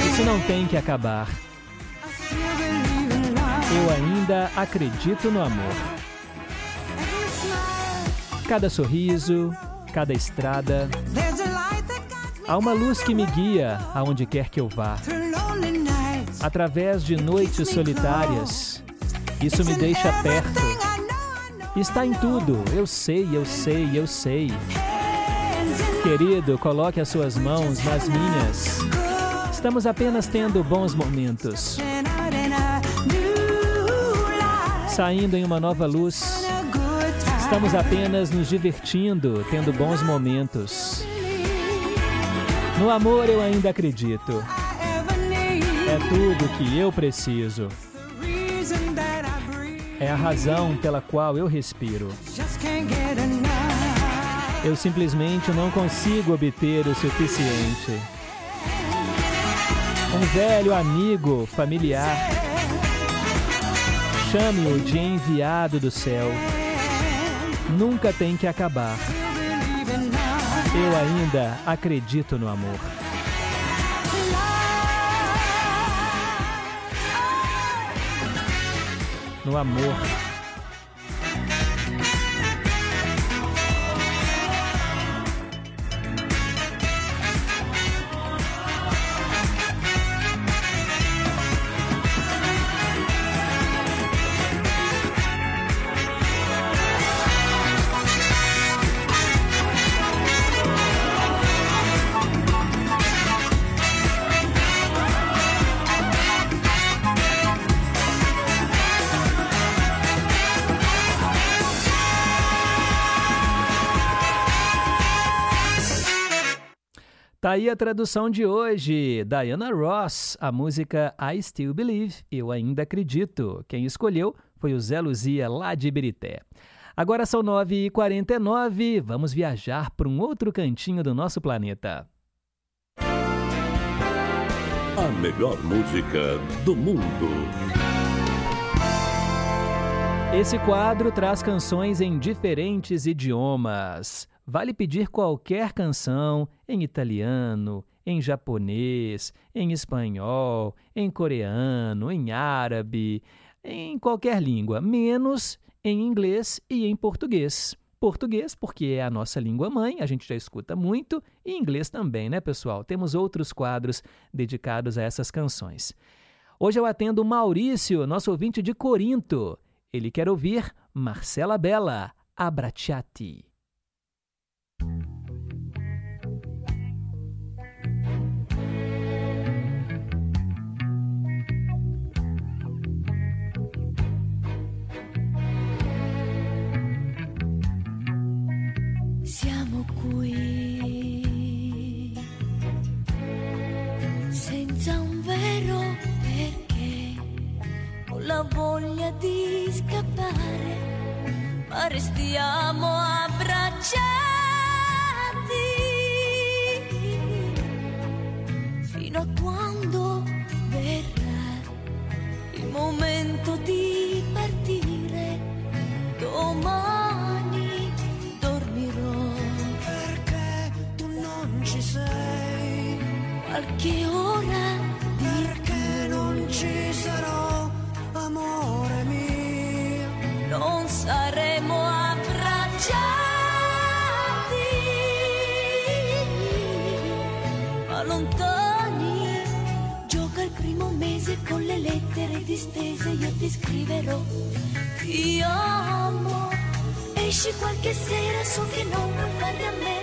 Isso não tem que acabar. Eu ainda acredito no amor. Cada sorriso, cada estrada, há uma luz que me guia aonde quer que eu vá. Através de noites solitárias, isso me deixa perto. Está em tudo, eu sei, eu sei, eu sei. Querido, coloque as suas mãos nas minhas. Estamos apenas tendo bons momentos, saindo em uma nova luz. Estamos apenas nos divertindo, tendo bons momentos. No amor eu ainda acredito. É tudo que eu preciso. É a razão pela qual eu respiro. Eu simplesmente não consigo obter o suficiente. Um velho amigo, familiar, chame-o de enviado do céu. Nunca tem que acabar. Eu ainda acredito no amor. No amor. Aí a tradução de hoje. Diana Ross, a música I Still Believe, Eu Ainda Acredito. Quem escolheu foi o Zé Luzia, lá de Ibirité. Agora são 9h49, vamos viajar para um outro cantinho do nosso planeta. A melhor música do mundo. Esse quadro traz canções em diferentes idiomas. Vale pedir qualquer canção em italiano, em japonês, em espanhol, em coreano, em árabe, em qualquer língua, menos em inglês e em português. Português, porque é a nossa língua mãe, a gente já escuta muito, e inglês também, né, pessoal? Temos outros quadros dedicados a essas canções. Hoje eu atendo o Maurício, nosso ouvinte de Corinto. Ele quer ouvir Marcela Bella, Siamo qui senza un vero perché ho la voglia di scappare, ma restiamo abbracciati. ti. igual que serás o que no, guárdame.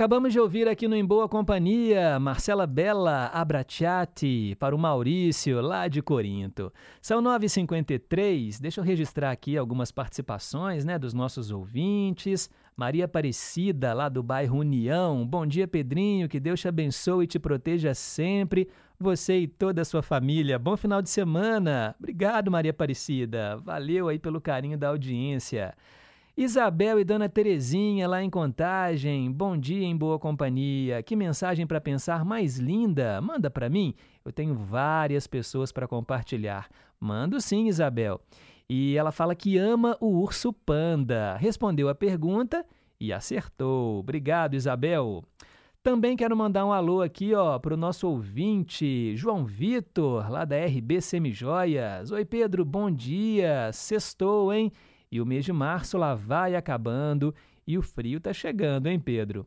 Acabamos de ouvir aqui no Em Boa Companhia Marcela Bella Abracciati para o Maurício, lá de Corinto. São 9h53, deixa eu registrar aqui algumas participações né, dos nossos ouvintes. Maria Aparecida, lá do bairro União. Bom dia, Pedrinho, que Deus te abençoe e te proteja sempre. Você e toda a sua família. Bom final de semana. Obrigado, Maria Aparecida. Valeu aí pelo carinho da audiência. Isabel e Dona Terezinha lá em Contagem. Bom dia em boa companhia. Que mensagem para pensar mais linda. Manda para mim. Eu tenho várias pessoas para compartilhar. Mando sim, Isabel. E ela fala que ama o urso panda. Respondeu a pergunta e acertou. Obrigado, Isabel. Também quero mandar um alô aqui, ó, para o nosso ouvinte, João Vitor, lá da RB Semijoias. Oi, Pedro, bom dia. Sextou, hein? E o mês de março lá vai acabando e o frio tá chegando, hein, Pedro?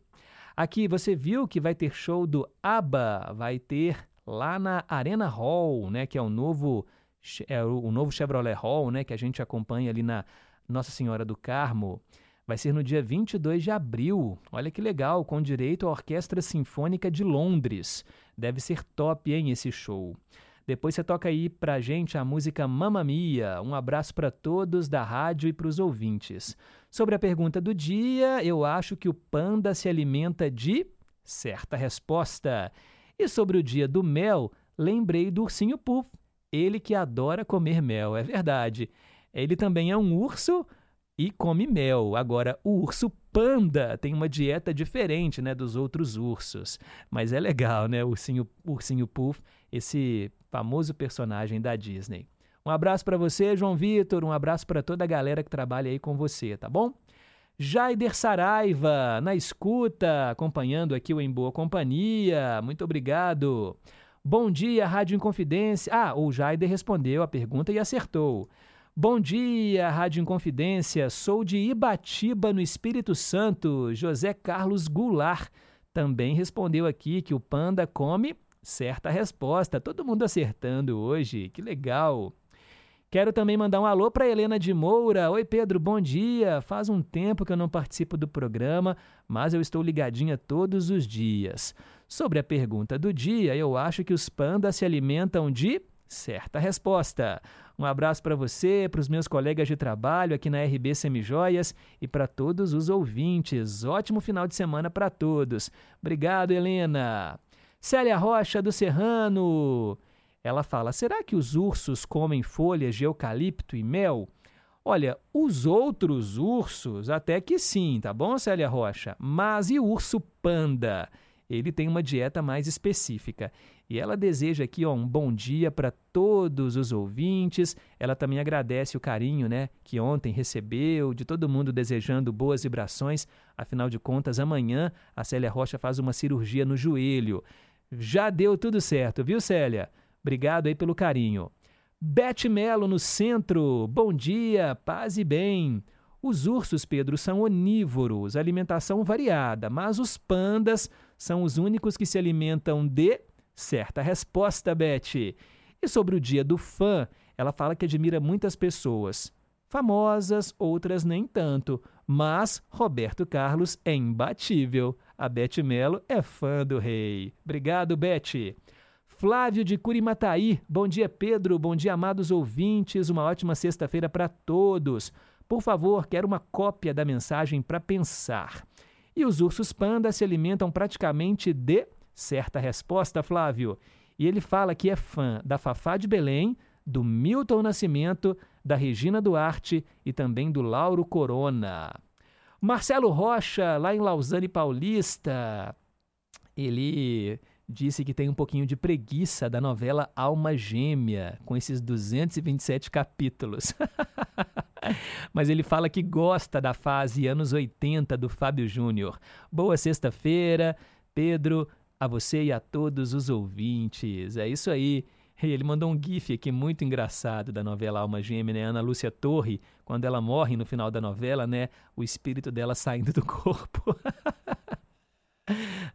Aqui você viu que vai ter show do ABBA, vai ter lá na Arena Hall, né, que é o novo é o novo Chevrolet Hall, né, que a gente acompanha ali na Nossa Senhora do Carmo. Vai ser no dia 22 de abril. Olha que legal, com direito à Orquestra Sinfônica de Londres. Deve ser top, hein, esse show. Depois você toca aí pra gente a música Mamma Mia. Um abraço para todos da rádio e para os ouvintes. Sobre a pergunta do dia, eu acho que o panda se alimenta de certa resposta. E sobre o dia do mel, lembrei do ursinho Puff. Ele que adora comer mel, é verdade. Ele também é um urso e come mel. Agora, o urso panda tem uma dieta diferente, né, dos outros ursos. Mas é legal, né, o ursinho, ursinho Puff, esse famoso personagem da Disney. Um abraço para você, João Vitor, um abraço para toda a galera que trabalha aí com você, tá bom? Jaider Saraiva, na escuta, acompanhando aqui o Em Boa Companhia. Muito obrigado. Bom dia, Rádio Inconfidência. Ah, o Jaider respondeu a pergunta e acertou. Bom dia, Rádio Inconfidência. Sou de Ibatiba, no Espírito Santo. José Carlos Goulart também respondeu aqui que o panda come certa resposta. Todo mundo acertando hoje. Que legal. Quero também mandar um alô para Helena de Moura. Oi, Pedro, bom dia. Faz um tempo que eu não participo do programa, mas eu estou ligadinha todos os dias. Sobre a pergunta do dia, eu acho que os pandas se alimentam de certa resposta. Um abraço para você, para os meus colegas de trabalho aqui na RB Semijoias e para todos os ouvintes. Ótimo final de semana para todos. Obrigado, Helena. Célia Rocha do Serrano. Ela fala: será que os ursos comem folhas de eucalipto e mel? Olha, os outros ursos até que sim, tá bom, Célia Rocha? Mas e o urso panda? Ele tem uma dieta mais específica. E ela deseja aqui ó, um bom dia para todos os ouvintes. Ela também agradece o carinho né, que ontem recebeu, de todo mundo desejando boas vibrações. Afinal de contas, amanhã a Célia Rocha faz uma cirurgia no joelho. Já deu tudo certo, viu, Célia? Obrigado aí pelo carinho. Bete Melo no centro. Bom dia, paz e bem. Os ursos, Pedro, são onívoros, alimentação variada, mas os pandas são os únicos que se alimentam de. Certa resposta, Bete. E sobre o dia do fã, ela fala que admira muitas pessoas. Famosas, outras nem tanto. Mas Roberto Carlos é imbatível. A Bete Melo é fã do rei. Obrigado, Bete. Flávio de Curimataí. Bom dia, Pedro. Bom dia, amados ouvintes. Uma ótima sexta-feira para todos. Por favor, quero uma cópia da mensagem para pensar. E os ursos panda se alimentam praticamente de certa resposta, Flávio. E ele fala que é fã da Fafá de Belém, do Milton Nascimento, da Regina Duarte e também do Lauro Corona. Marcelo Rocha, lá em Lausanne Paulista, ele disse que tem um pouquinho de preguiça da novela Alma Gêmea, com esses 227 capítulos. <laughs> Mas ele fala que gosta da fase anos 80 do Fábio Júnior. Boa sexta-feira, Pedro, a você e a todos os ouvintes. É isso aí. <laughs> Ele mandou um gif aqui muito engraçado da novela Alma Gêmea, né? Ana Lúcia Torre, quando ela morre no final da novela, né? O espírito dela saindo do <laughs> corpo.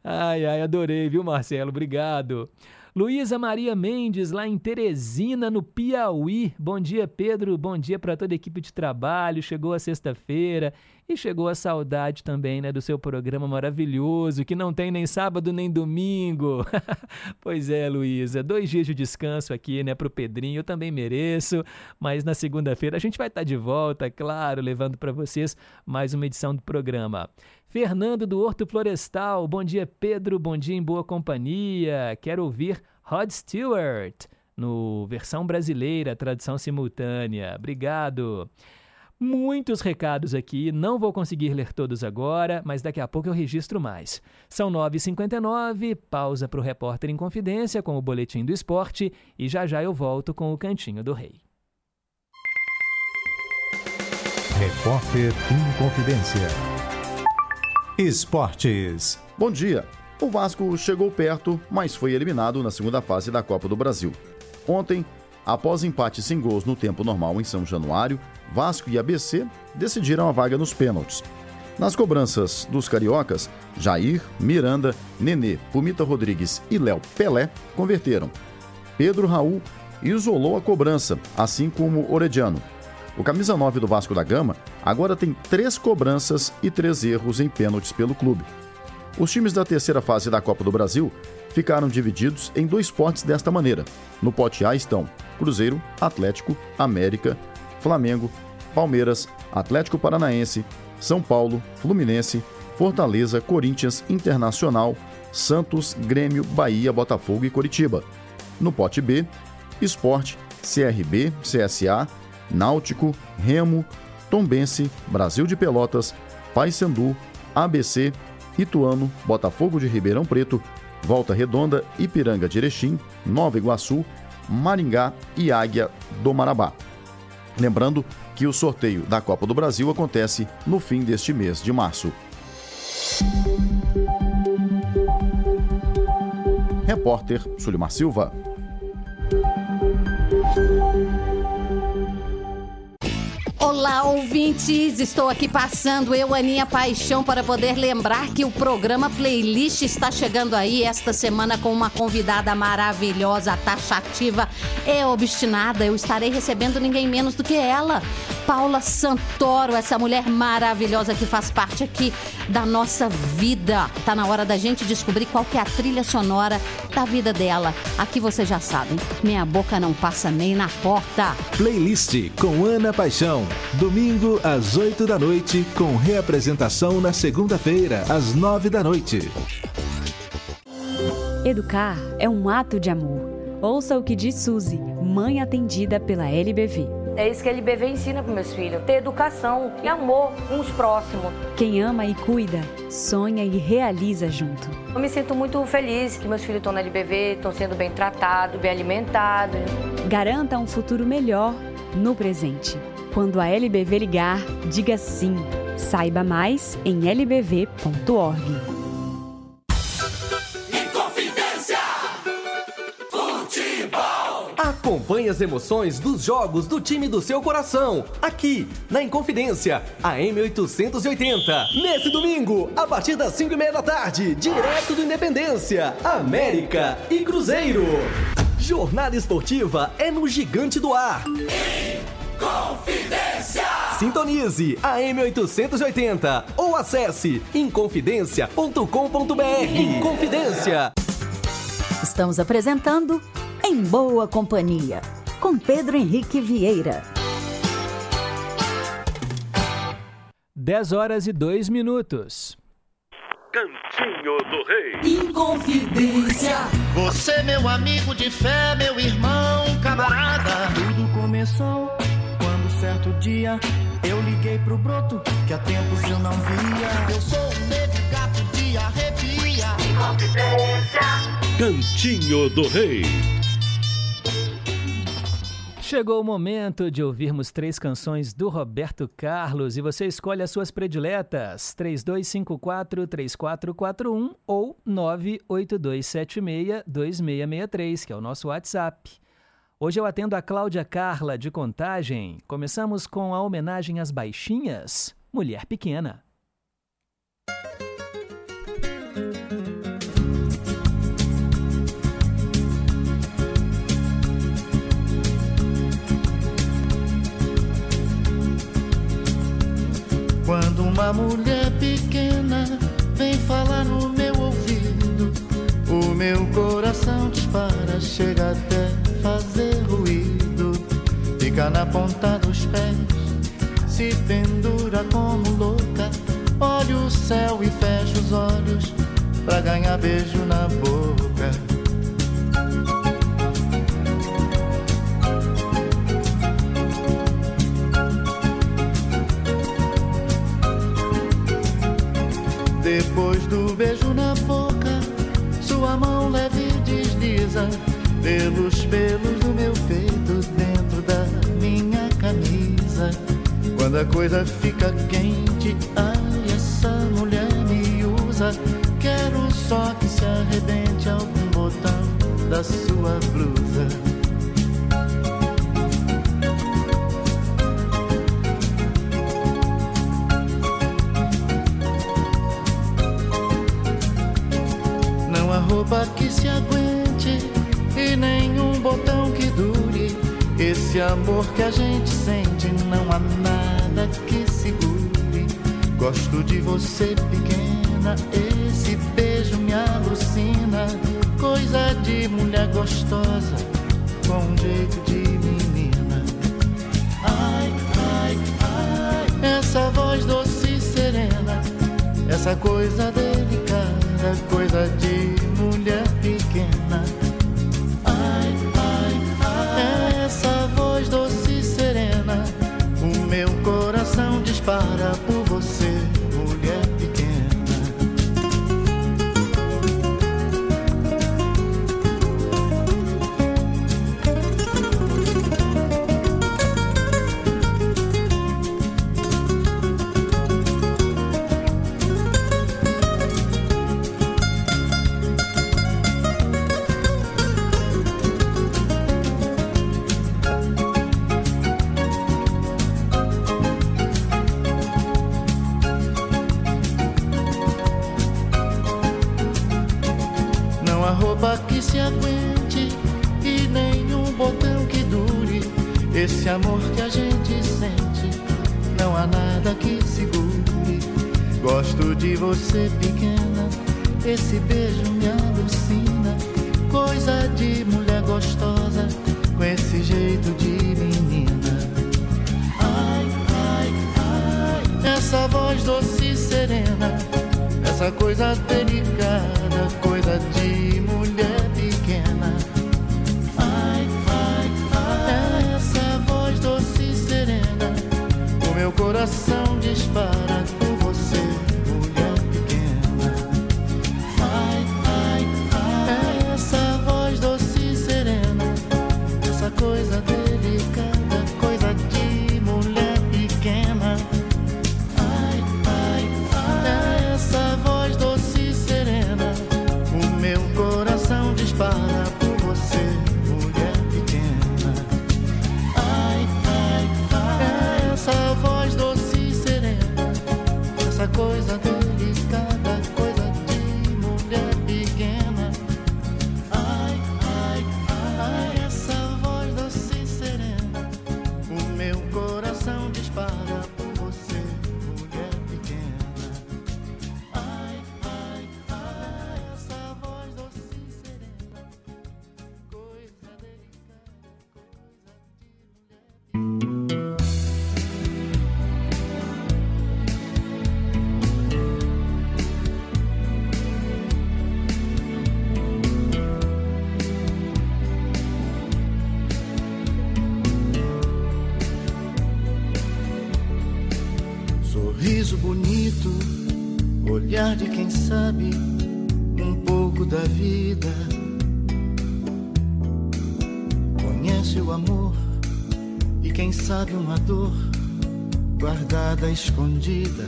Ai, ai, adorei, viu, Marcelo? Obrigado. Luísa Maria Mendes, lá em Teresina, no Piauí. Bom dia, Pedro. Bom dia para toda a equipe de trabalho. Chegou a sexta-feira e chegou a saudade também, né, do seu programa maravilhoso, que não tem nem sábado nem domingo. <laughs> pois é, Luísa, dois dias de descanso aqui, né, pro Pedrinho. Eu também mereço, mas na segunda-feira a gente vai estar de volta, claro, levando para vocês mais uma edição do programa. Fernando do Horto Florestal, bom dia Pedro, bom dia em boa companhia. Quero ouvir Rod Stewart no versão brasileira, tradução simultânea. Obrigado. Muitos recados aqui, não vou conseguir ler todos agora, mas daqui a pouco eu registro mais. São 9h59, pausa para o Repórter em Confidência com o Boletim do Esporte e já já eu volto com o Cantinho do Rei. Repórter em Confidência. Esportes. Bom dia. O Vasco chegou perto, mas foi eliminado na segunda fase da Copa do Brasil. Ontem, após empate sem gols no tempo normal em São Januário, Vasco e ABC decidiram a vaga nos pênaltis. Nas cobranças dos cariocas, Jair, Miranda, Nenê, Pumita Rodrigues e Léo Pelé converteram. Pedro Raul isolou a cobrança, assim como Orediano. O camisa 9 do Vasco da Gama agora tem três cobranças e três erros em pênaltis pelo clube. Os times da terceira fase da Copa do Brasil ficaram divididos em dois potes desta maneira. No pote A estão Cruzeiro, Atlético, América, Flamengo, Palmeiras, Atlético Paranaense, São Paulo, Fluminense, Fortaleza, Corinthians, Internacional, Santos, Grêmio, Bahia, Botafogo e Coritiba. No pote B, Esporte, CRB, CSA, Náutico, Remo, Tombense, Brasil de Pelotas, Paysandu, ABC, Ituano, Botafogo de Ribeirão Preto, Volta Redonda, Ipiranga de Erechim, Nova Iguaçu, Maringá e Águia do Marabá. Lembrando que o sorteio da Copa do Brasil acontece no fim deste mês de março. Repórter Sulimar Silva. Olá, ouvintes! Estou aqui passando eu, Aninha Paixão, para poder lembrar que o programa Playlist está chegando aí esta semana com uma convidada maravilhosa, taxativa e obstinada. Eu estarei recebendo ninguém menos do que ela, Paula Santoro, essa mulher maravilhosa que faz parte aqui da nossa vida. Tá na hora da gente descobrir qual que é a trilha sonora da vida dela. Aqui vocês já sabem, minha boca não passa nem na porta. Playlist com Ana Paixão. Domingo às 8 da noite, com reapresentação na segunda-feira, às 9 da noite. Educar é um ato de amor. Ouça o que diz Suzy, mãe atendida pela LBV. É isso que a LBV ensina para meus filhos: ter educação e amor uns próximos. Quem ama e cuida, sonha e realiza junto. Eu me sinto muito feliz que meus filhos estão na LBV, estão sendo bem tratados, bem alimentados. Garanta um futuro melhor no presente. Quando a LBV ligar, diga sim. Saiba mais em lbv.org. Inconfidência. Futebol. Acompanhe as emoções dos jogos do time do seu coração, aqui na Inconfidência, a M880. Nesse domingo, a partir das 5 e meia da tarde, direto do Independência, América e Cruzeiro. Jornada esportiva é no Gigante do Ar. Confidência. Sintonize a M880 ou acesse inconfidencia.com.br. Inconfidência. Estamos apresentando Em Boa Companhia, com Pedro Henrique Vieira. 10 horas e 2 minutos. Cantinho do Rei. Inconfidência. Você, meu amigo de fé, meu irmão, camarada. Tudo começou certo dia eu liguei pro broto que há tempos eu não via. Eu sou um negro gato de arrepia. Cantinho do Rei. Chegou o momento de ouvirmos três canções do Roberto Carlos e você escolhe as suas prediletas: 3254-3441 ou 98276-2663, que é o nosso WhatsApp. Hoje eu atendo a Cláudia Carla de Contagem. Começamos com a homenagem às baixinhas, Mulher Pequena. Quando uma mulher pequena vem falar no meu ouvido, o meu coração dispara, chega até fazer ruído. Fica na ponta dos pés, se pendura como louca. Olha o céu e fecha os olhos pra ganhar beijo na boca. Depois do beijo na boca, sua mão leve desliza pelos pelos do meu peito dentro da minha camisa. Quando a coisa fica quente, ai, essa mulher me usa. Quero só que se arrebente algum botão da sua blusa. Roupa que se aguente e nenhum botão que dure. Esse amor que a gente sente, não há nada que segure. Gosto de você pequena, esse beijo me alucina. Coisa de mulher gostosa, com um jeito de menina. Ai, ai, ai, essa voz doce e serena, essa coisa delicada, coisa de mulher o você pequena, esse beijo me alucina. Coisa de mulher gostosa, com esse jeito de menina. Ai, ai, ai, essa voz doce e serena, essa coisa delicada, coisa de escondida.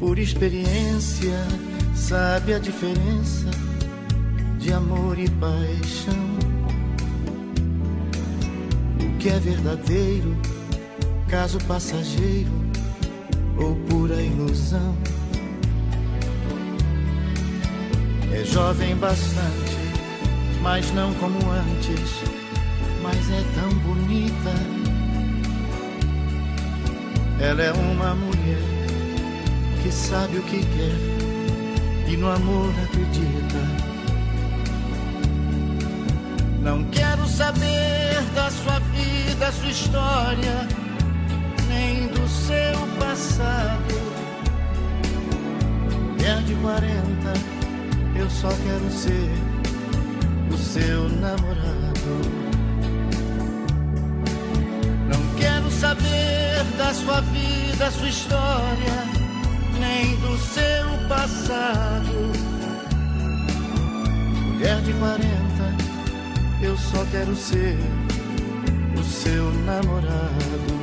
Por experiência, sabe a diferença de amor e paixão. O que é verdadeiro caso passageiro ou pura ilusão. É jovem bastante, mas não como antes, mas é tão bonita. Ela é uma mulher que sabe o que quer e no amor acredita. Não quero saber da sua vida, sua história nem do seu passado. Mulher de 40, eu só quero ser o seu namorado. Saber da sua vida, sua história, nem do seu passado. Mulher de 40, eu só quero ser o seu namorado.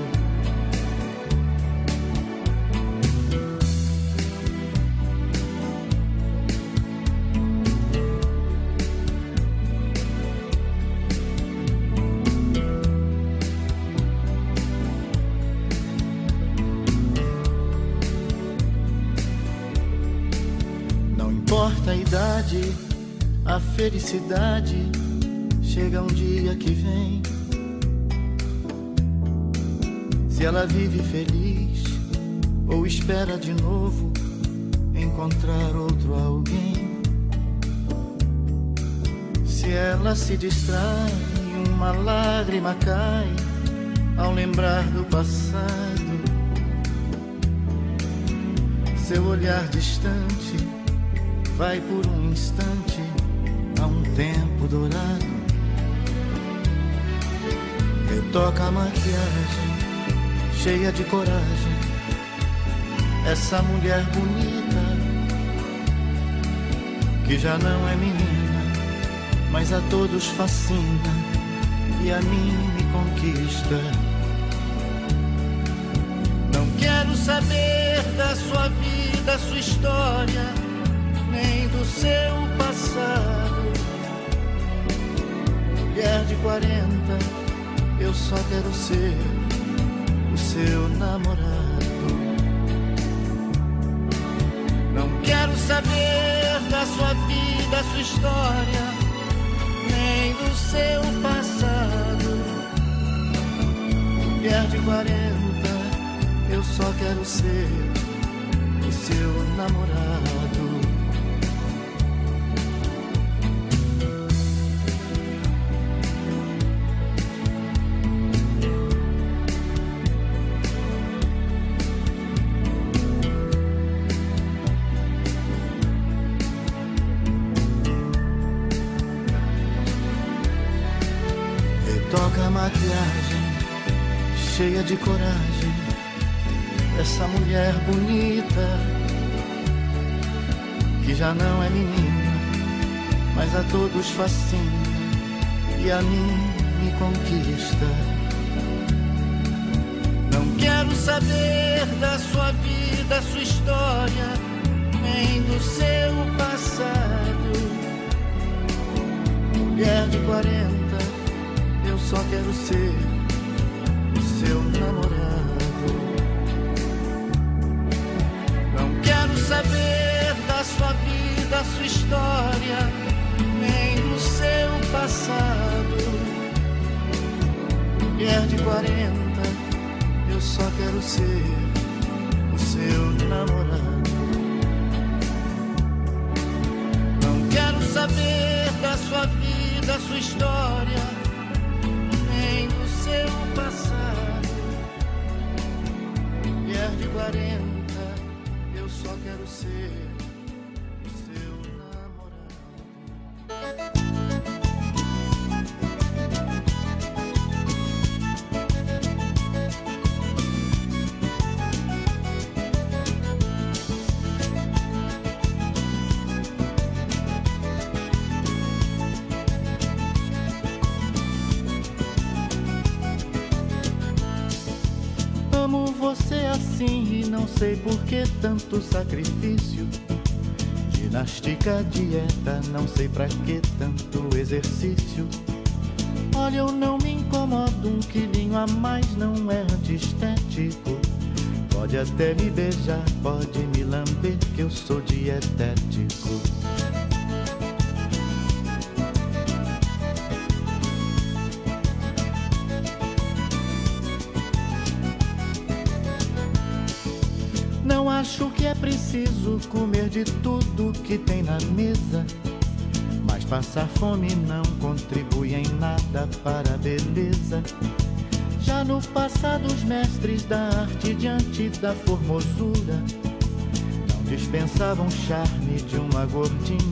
Felicidade chega um dia que vem. Se ela vive feliz ou espera de novo encontrar outro alguém. Se ela se distrai, uma lágrima cai ao lembrar do passado. Seu olhar distante vai por um instante tempo dourado. Retoca a maquiagem, cheia de coragem. Essa mulher bonita, que já não é menina, mas a todos fascina e a mim me conquista. Não quero saber da sua vida, sua história, nem do seu passado. Mulher de 40, eu só quero ser o seu namorado. Não quero saber da da sua história, nem do seu passado. Mulher de 40, eu só quero ser o seu namorado. Todos fascina e a mim me conquista. Não quero saber da sua vida, sua história, nem do seu passado. Mulher de 40, eu só quero ser o seu namorado. Não quero saber da sua vida, sua história, passado. Mulher de 40, eu só quero ser o seu namorado. Não quero saber da sua vida, sua história, nem do seu passado. Mulher de 40, eu só quero ser que tanto sacrifício. Ginástica, dieta, não sei pra que tanto exercício. Olha, eu não me incomodo, um quilinho a mais não é antiestético. Pode até me beijar, pode me lamber, que eu sou dietético. Preciso comer de tudo que tem na mesa. Mas passar fome não contribui em nada para a beleza. Já no passado, os mestres da arte diante da formosura não dispensavam charme de uma gordinha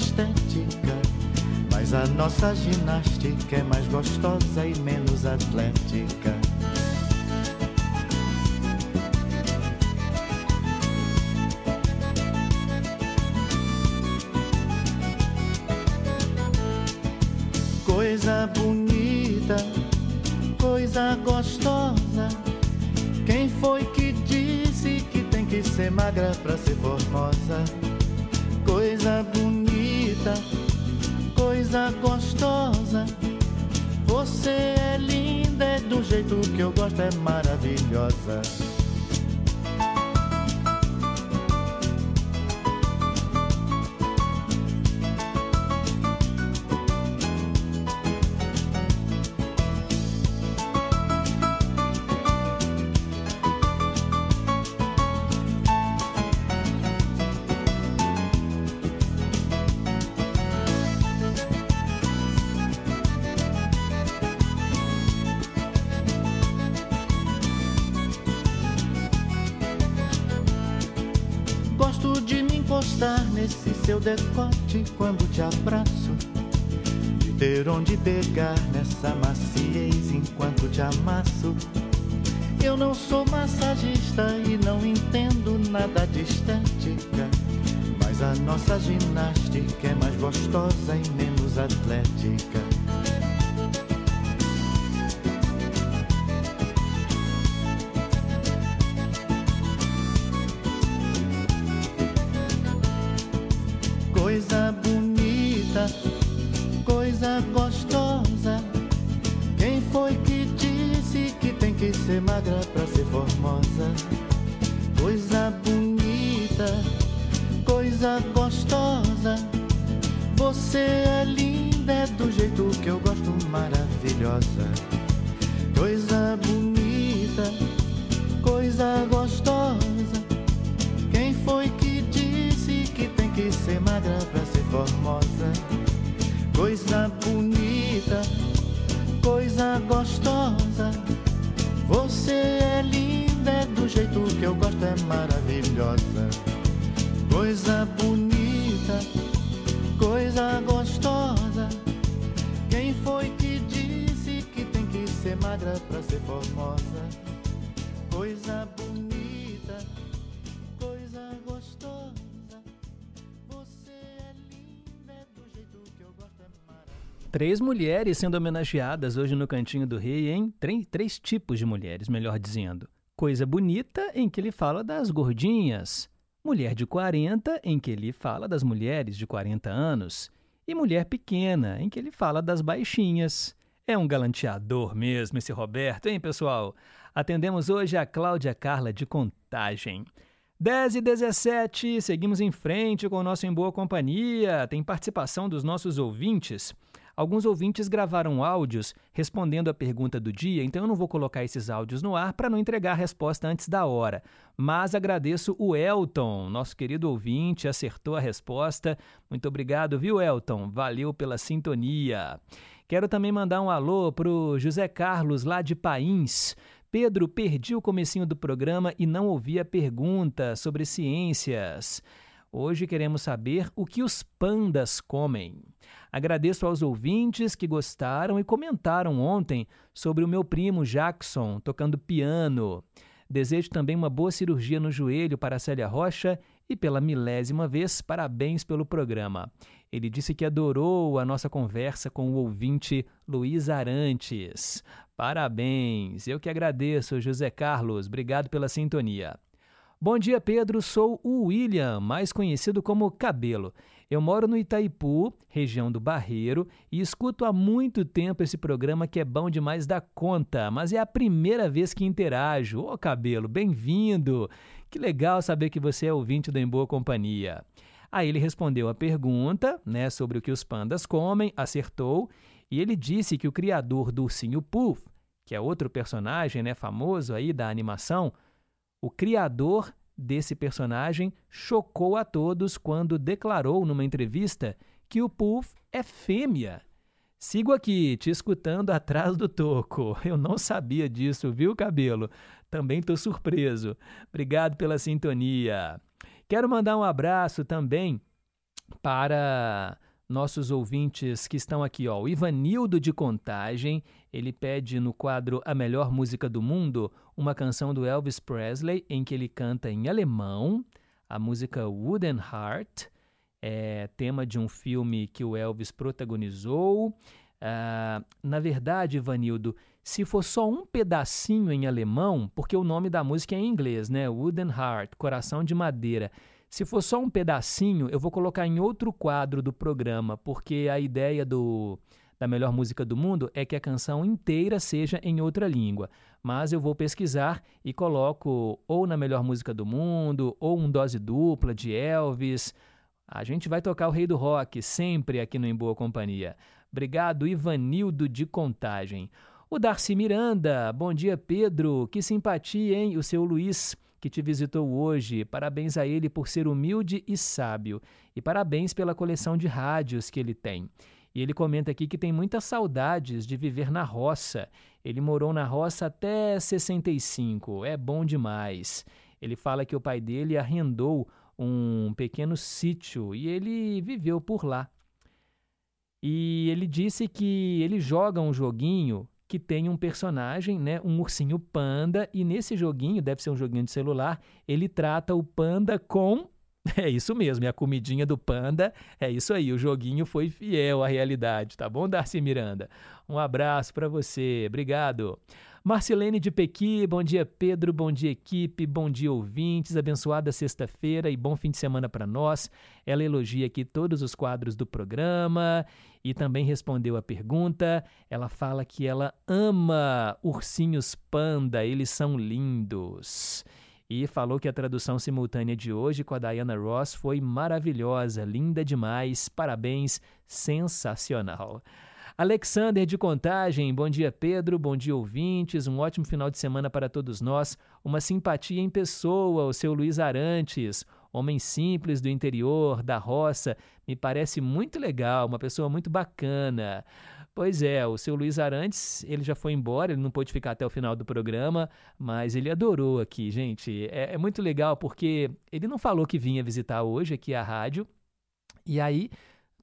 estética. Mas a nossa ginástica é mais gostosa seu decote quando te abraço. De ter onde pegar nessa maciez enquanto te amasso. Eu não sou massagista e não entendo nada de estética. Mas a nossa ginástica é mais gostosa e menos atlética. Coisa gostosa. Quem foi que disse que tem que ser magra pra ser formosa? Coisa bonita, coisa gostosa. Três mulheres sendo homenageadas hoje no Cantinho do Rei, hein? Três, três tipos de mulheres, melhor dizendo. Coisa bonita, em que ele fala das gordinhas. Mulher de 40, em que ele fala das mulheres de 40 anos. E mulher pequena, em que ele fala das baixinhas. É um galanteador mesmo esse Roberto, hein, pessoal? Atendemos hoje a Cláudia Carla de Contagem. 10 e 17, seguimos em frente com o nosso Em Boa Companhia. Tem participação dos nossos ouvintes. Alguns ouvintes gravaram áudios respondendo a pergunta do dia, então eu não vou colocar esses áudios no ar para não entregar a resposta antes da hora. Mas agradeço o Elton, nosso querido ouvinte, acertou a resposta. Muito obrigado, viu, Elton? Valeu pela sintonia. Quero também mandar um alô pro José Carlos, lá de Pains. Pedro, perdi o comecinho do programa e não ouvi a pergunta sobre ciências. Hoje queremos saber o que os pandas comem. Agradeço aos ouvintes que gostaram e comentaram ontem sobre o meu primo Jackson tocando piano. Desejo também uma boa cirurgia no joelho para a Célia Rocha e pela milésima vez, parabéns pelo programa. Ele disse que adorou a nossa conversa com o ouvinte Luiz Arantes. Parabéns! Eu que agradeço, José Carlos. Obrigado pela sintonia. Bom dia, Pedro. Sou o William, mais conhecido como Cabelo. Eu moro no Itaipu, região do Barreiro, e escuto há muito tempo esse programa que é bom demais da conta, mas é a primeira vez que interajo. Ô, Cabelo, bem-vindo! Que legal saber que você é ouvinte do Em Boa Companhia. Aí ele respondeu a pergunta, né, sobre o que os pandas comem, acertou, e ele disse que o criador do Ursinho Puff, que é outro personagem, né, famoso aí da animação, o criador desse personagem chocou a todos quando declarou numa entrevista que o Puff é fêmea. Sigo aqui, te escutando atrás do toco. Eu não sabia disso, viu, cabelo? Também estou surpreso. Obrigado pela sintonia. Quero mandar um abraço também para nossos ouvintes que estão aqui, ó. O Ivanildo de Contagem, ele pede no quadro A Melhor Música do Mundo uma canção do Elvis Presley em que ele canta em alemão, a música Wooden Heart, é tema de um filme que o Elvis protagonizou. Ah, na verdade, Ivanildo, se for só um pedacinho em alemão, porque o nome da música é em inglês, né? Wooden Heart, Coração de Madeira. Se for só um pedacinho, eu vou colocar em outro quadro do programa, porque a ideia do, da melhor música do mundo é que a canção inteira seja em outra língua. Mas eu vou pesquisar e coloco ou na melhor música do mundo, ou um dose dupla de Elvis. A gente vai tocar o Rei do Rock sempre aqui no Em Boa Companhia. Obrigado, Ivanildo de Contagem. O Darcy Miranda, bom dia, Pedro. Que simpatia, hein? O seu Luiz que te visitou hoje. Parabéns a ele por ser humilde e sábio. E parabéns pela coleção de rádios que ele tem. E ele comenta aqui que tem muitas saudades de viver na roça. Ele morou na roça até 65. É bom demais. Ele fala que o pai dele arrendou um pequeno sítio e ele viveu por lá. E ele disse que ele joga um joguinho que tem um personagem, né, um ursinho panda, e nesse joguinho, deve ser um joguinho de celular, ele trata o panda com <laughs> É isso mesmo, e a comidinha do panda, é isso aí, o joguinho foi fiel à realidade, tá bom, Darcy Miranda? Um abraço para você, obrigado. Marcelene de Pequi, bom dia Pedro, bom dia equipe, bom dia ouvintes, abençoada sexta-feira e bom fim de semana para nós. Ela elogia aqui todos os quadros do programa e também respondeu a pergunta. Ela fala que ela ama ursinhos panda, eles são lindos. E falou que a tradução simultânea de hoje com a Diana Ross foi maravilhosa, linda demais, parabéns, sensacional. Alexander de Contagem, bom dia Pedro, bom dia ouvintes, um ótimo final de semana para todos nós, uma simpatia em pessoa, o seu Luiz Arantes, homem simples do interior, da roça, me parece muito legal, uma pessoa muito bacana. Pois é, o seu Luiz Arantes, ele já foi embora, ele não pôde ficar até o final do programa, mas ele adorou aqui, gente. É, é muito legal porque ele não falou que vinha visitar hoje aqui a rádio, e aí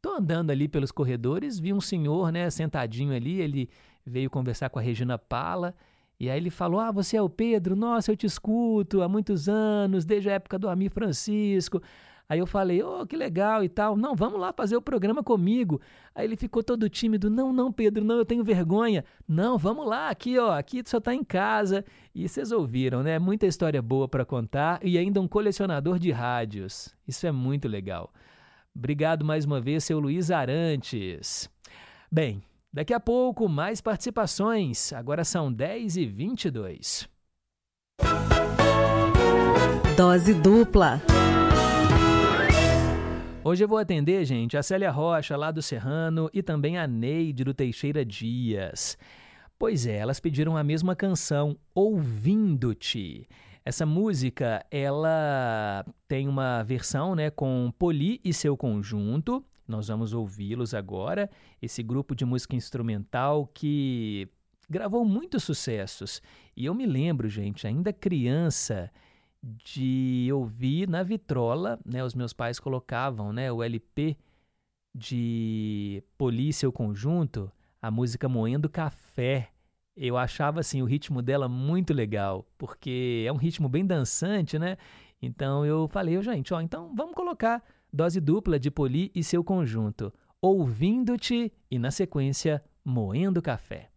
Tô andando ali pelos corredores, vi um senhor, né, sentadinho ali, ele veio conversar com a Regina Pala, e aí ele falou: "Ah, você é o Pedro? Nossa, eu te escuto há muitos anos, desde a época do Amir Francisco". Aí eu falei: "Oh, que legal e tal. Não, vamos lá fazer o programa comigo". Aí ele ficou todo tímido: "Não, não, Pedro, não, eu tenho vergonha". "Não, vamos lá, aqui, ó, aqui só tá em casa". E vocês ouviram, né? Muita história boa para contar e ainda um colecionador de rádios. Isso é muito legal. Obrigado mais uma vez, seu Luiz Arantes. Bem, daqui a pouco mais participações. Agora são 10 e 22. Dose dupla. Hoje eu vou atender, gente, a Célia Rocha, lá do Serrano, e também a Neide do Teixeira Dias. Pois é, elas pediram a mesma canção, Ouvindo-te. Essa música, ela tem uma versão, né, com Poli e seu conjunto. Nós vamos ouvi-los agora. Esse grupo de música instrumental que gravou muitos sucessos. E eu me lembro, gente, ainda criança, de ouvir na vitrola, né, os meus pais colocavam, né, o LP de e seu conjunto, a música Moendo Café eu achava assim o ritmo dela muito legal, porque é um ritmo bem dançante, né? Então eu falei, gente, ó, então vamos colocar dose dupla de Poli e seu conjunto, ouvindo-te e na sequência moendo café.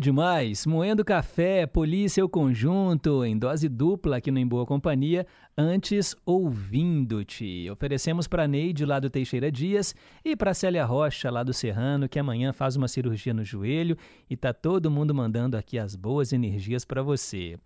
Demais? Moendo café, polícia o conjunto, em dose dupla aqui no Em Boa Companhia, antes ouvindo-te. Oferecemos para Neide lá do Teixeira Dias e para Célia Rocha lá do Serrano, que amanhã faz uma cirurgia no joelho e tá todo mundo mandando aqui as boas energias para você.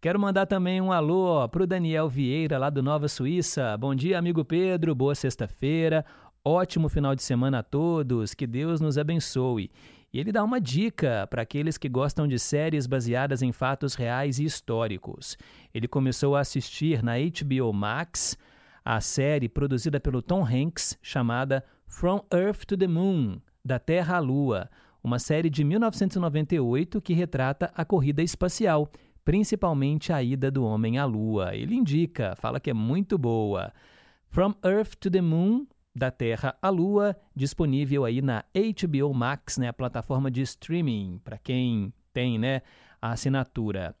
Quero mandar também um alô para o Daniel Vieira lá do Nova Suíça. Bom dia, amigo Pedro, boa sexta-feira. Ótimo final de semana a todos, que Deus nos abençoe. E ele dá uma dica para aqueles que gostam de séries baseadas em fatos reais e históricos. Ele começou a assistir na HBO Max a série produzida pelo Tom Hanks chamada From Earth to the Moon Da Terra à Lua uma série de 1998 que retrata a corrida espacial, principalmente a ida do homem à Lua. Ele indica, fala que é muito boa. From Earth to the Moon da Terra à Lua, disponível aí na HBO Max, né, a plataforma de streaming, para quem tem, né, a assinatura.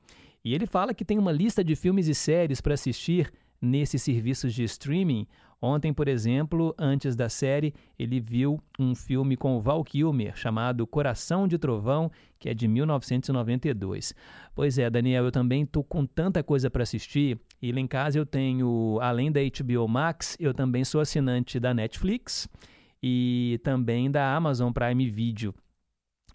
E ele fala que tem uma lista de filmes e séries para assistir nesses serviços de streaming. Ontem, por exemplo, antes da série, ele viu um filme com o Val Kilmer chamado Coração de Trovão, que é de 1992. Pois é, Daniel, eu também tô com tanta coisa para assistir. E lá em casa eu tenho, além da HBO Max, eu também sou assinante da Netflix e também da Amazon Prime Video.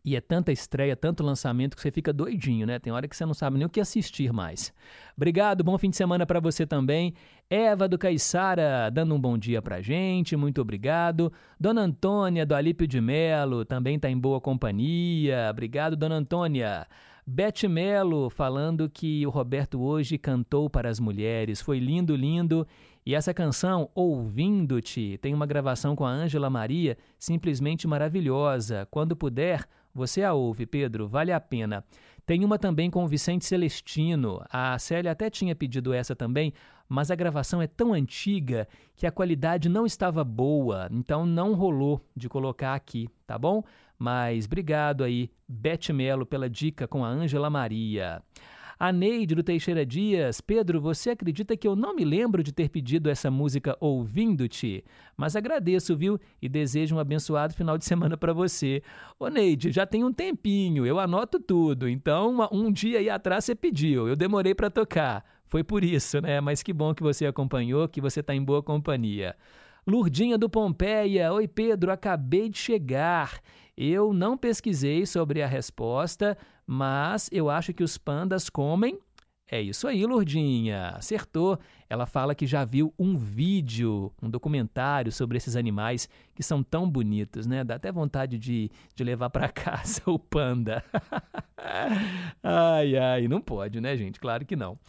E é tanta estreia, tanto lançamento que você fica doidinho, né? Tem hora que você não sabe nem o que assistir mais. Obrigado, bom fim de semana para você também. Eva do Caiçara dando um bom dia pra gente, muito obrigado. Dona Antônia do Alípio de Melo também tá em boa companhia. Obrigado, Dona Antônia. Beth Melo falando que o Roberto hoje cantou para as mulheres. Foi lindo, lindo. E essa canção, Ouvindo-te, tem uma gravação com a Ângela Maria, simplesmente maravilhosa. Quando puder, você a ouve, Pedro, vale a pena. Tem uma também com o Vicente Celestino. A Célia até tinha pedido essa também, mas a gravação é tão antiga que a qualidade não estava boa, então não rolou de colocar aqui, tá bom? Mas obrigado aí, Beth Melo, pela dica com a Ângela Maria. A Neide do Teixeira Dias, Pedro, você acredita que eu não me lembro de ter pedido essa música ouvindo-te? Mas agradeço, viu? E desejo um abençoado final de semana para você. Ô Neide, já tem um tempinho, eu anoto tudo. Então, um dia aí atrás você pediu, eu demorei para tocar. Foi por isso, né? Mas que bom que você acompanhou, que você está em boa companhia. Lurdinha do Pompeia, oi Pedro, acabei de chegar. Eu não pesquisei sobre a resposta, mas eu acho que os pandas comem. É isso aí, Lourdinha, acertou. Ela fala que já viu um vídeo, um documentário sobre esses animais que são tão bonitos, né? Dá até vontade de, de levar para <laughs> casa o panda. <laughs> ai, ai, não pode, né, gente? Claro que não.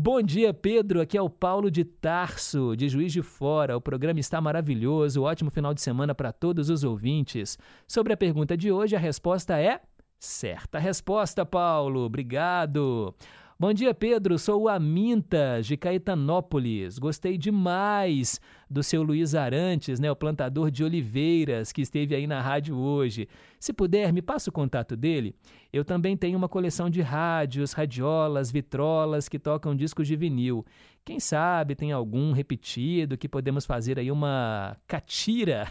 Bom dia, Pedro. Aqui é o Paulo de Tarso, de Juiz de Fora. O programa está maravilhoso. Ótimo final de semana para todos os ouvintes. Sobre a pergunta de hoje, a resposta é certa resposta, Paulo. Obrigado. Bom dia, Pedro. Sou o Amintas, de Caetanópolis. Gostei demais do seu Luiz Arantes, né, o plantador de oliveiras que esteve aí na rádio hoje. Se puder, me passa o contato dele. Eu também tenho uma coleção de rádios, radiolas, vitrolas que tocam discos de vinil. Quem sabe tem algum repetido que podemos fazer aí uma catira.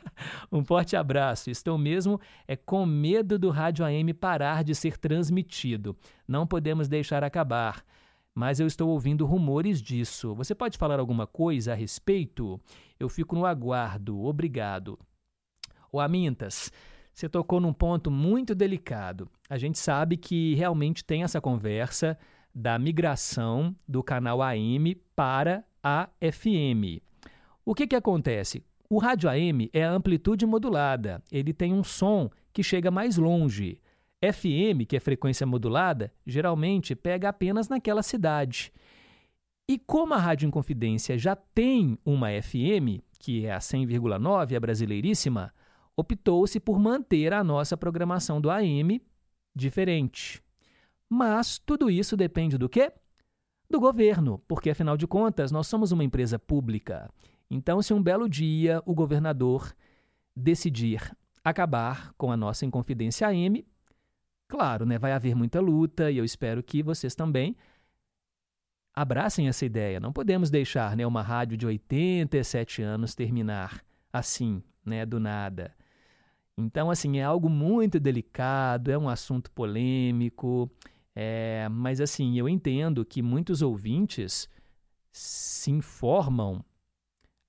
<laughs> um forte abraço. Estou mesmo é com medo do rádio AM parar de ser transmitido. Não podemos deixar acabar mas eu estou ouvindo rumores disso. Você pode falar alguma coisa a respeito? Eu fico no aguardo. Obrigado. O Amintas, você tocou num ponto muito delicado. A gente sabe que realmente tem essa conversa da migração do canal AM para a FM. O que, que acontece? O rádio AM é a amplitude modulada, ele tem um som que chega mais longe. FM, que é frequência modulada, geralmente pega apenas naquela cidade. E como a Rádio Inconfidência já tem uma FM, que é a 100,9, a brasileiríssima, optou-se por manter a nossa programação do AM diferente. Mas tudo isso depende do quê? Do governo, porque afinal de contas nós somos uma empresa pública. Então, se um belo dia o governador decidir acabar com a nossa Inconfidência AM, Claro, né, vai haver muita luta e eu espero que vocês também abracem essa ideia. Não podemos deixar né, uma rádio de 87 anos terminar assim, né, do nada. Então, assim, é algo muito delicado, é um assunto polêmico, é, mas, assim, eu entendo que muitos ouvintes se informam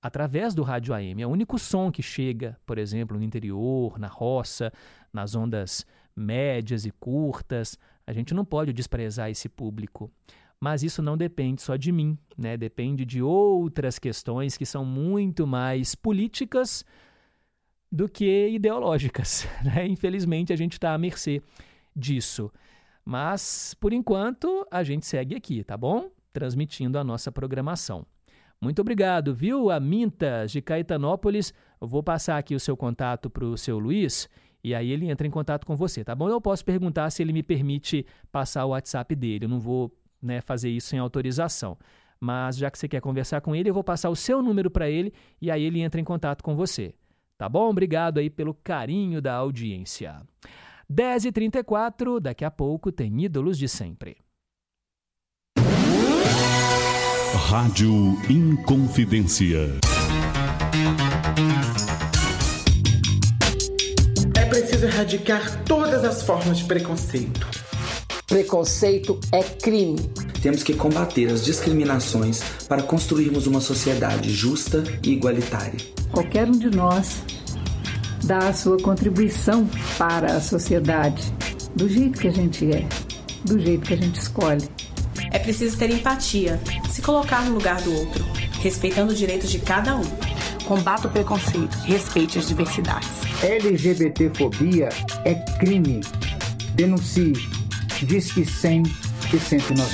através do rádio AM. É o único som que chega, por exemplo, no interior, na roça, nas ondas médias e curtas. A gente não pode desprezar esse público. Mas isso não depende só de mim, né? Depende de outras questões que são muito mais políticas do que ideológicas. <laughs> Né? Infelizmente, a gente está à mercê disso. Mas, por enquanto, a gente segue aqui, tá bom? Transmitindo a nossa programação. Muito obrigado, viu, Amintas de Caetanópolis. Eu vou passar aqui o seu contato para o seu Luiz e aí ele entra em contato com você, tá bom? Eu posso perguntar se ele me permite passar o WhatsApp dele. Eu não vou né, fazer isso sem autorização. Mas já que você quer conversar com ele, eu vou passar o seu número para ele e aí ele entra em contato com você. Tá bom? Obrigado aí pelo carinho da audiência. 10h34, daqui a pouco tem Ídolos de Sempre. Rádio Inconfidência. É preciso erradicar todas as formas de preconceito. Preconceito é crime. Temos que combater as discriminações para construirmos uma sociedade justa e igualitária. Qualquer um de nós dá a sua contribuição para a sociedade, do jeito que a gente é, do jeito que a gente escolhe. É preciso ter empatia, se colocar no lugar do outro, respeitando os direitos de cada um. Combata o preconceito, respeite as diversidades. LGBTfobia é crime. Denuncie. Diz que 100 e 190.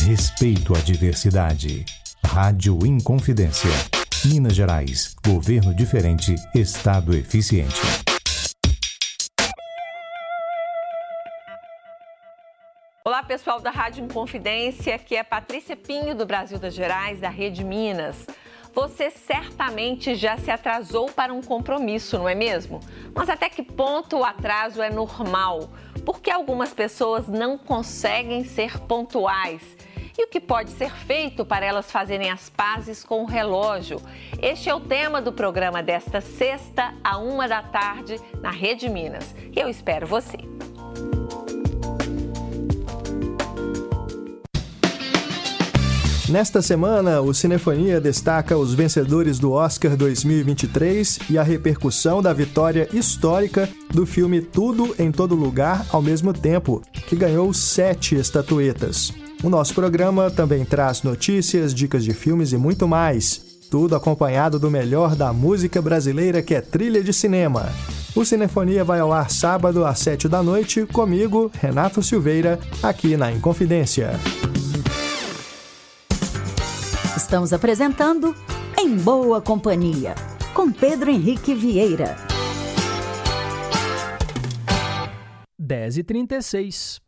Respeito à diversidade. Rádio Inconfidência. Minas Gerais. Governo diferente. Estado eficiente. Olá, pessoal da Rádio Inconfidência, aqui é Patrícia Pinho, do Brasil das Gerais, da Rede Minas. Você certamente já se atrasou para um compromisso, não é mesmo? Mas até que ponto o atraso é normal? Porque algumas pessoas não conseguem ser pontuais. E o que pode ser feito para elas fazerem as pazes com o relógio? Este é o tema do programa desta sexta, a uma da tarde, na Rede Minas. Eu espero você. Nesta semana, o Cinefonia destaca os vencedores do Oscar 2023 e a repercussão da vitória histórica do filme Tudo em Todo Lugar ao mesmo tempo, que ganhou sete estatuetas. O nosso programa também traz notícias, dicas de filmes e muito mais. Tudo acompanhado do melhor da música brasileira que é trilha de cinema. O Cinefonia vai ao ar sábado às sete da noite, comigo, Renato Silveira, aqui na Inconfidência. Estamos apresentando Em Boa Companhia, com Pedro Henrique Vieira. 10h36.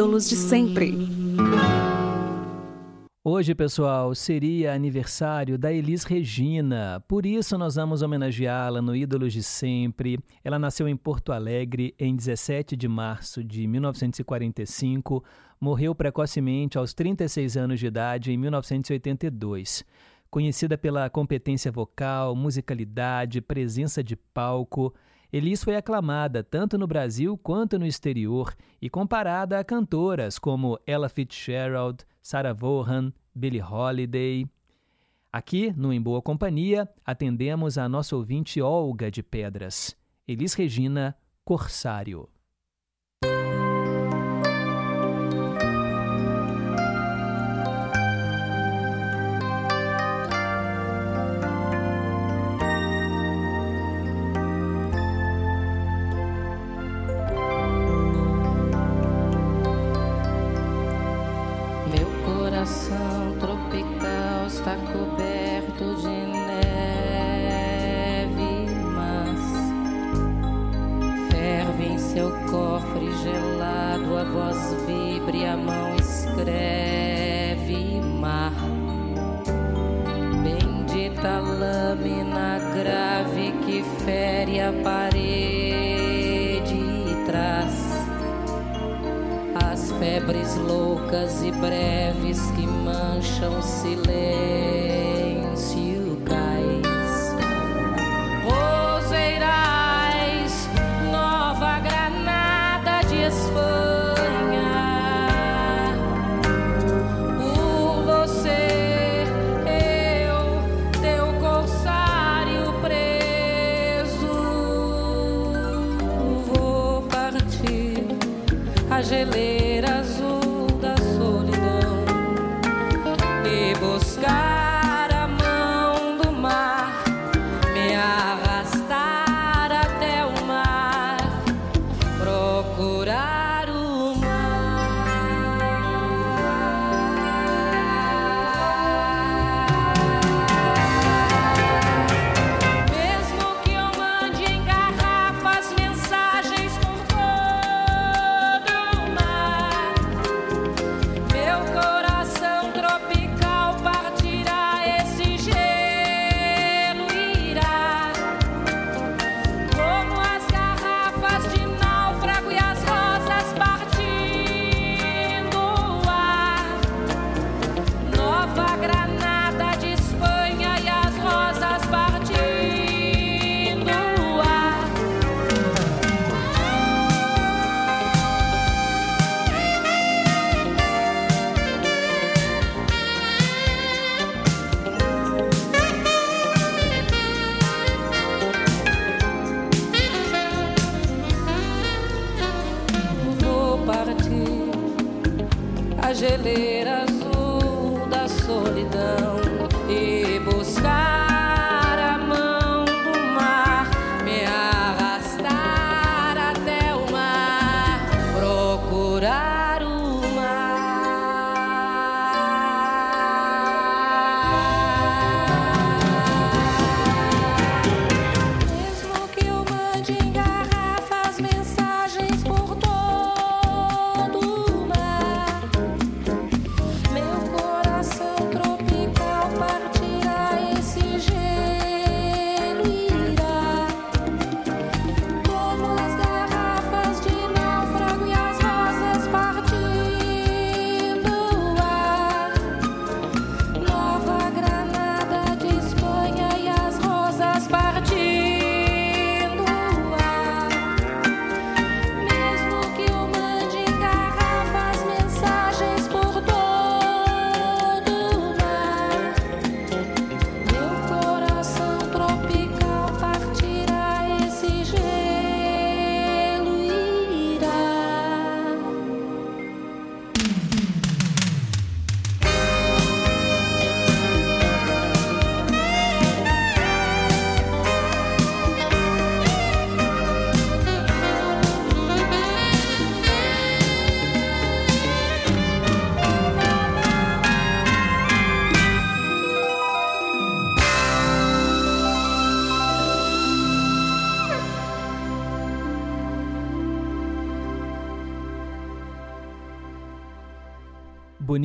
Ídolos de sempre. Hoje, pessoal, seria aniversário da Elis Regina. Por isso, nós vamos homenageá-la no Ídolos de Sempre. Ela nasceu em Porto Alegre em 17 de março de 1945. Morreu precocemente aos 36 anos de idade em 1982. Conhecida pela competência vocal, musicalidade, presença de palco, Elis foi aclamada tanto no Brasil quanto no exterior e comparada a cantoras como Ella Fitzgerald, Sarah Vaughan, Billie Holiday. Aqui, no Em Boa Companhia, atendemos a nossa ouvinte Olga de Pedras. Elis Regina, Corsário.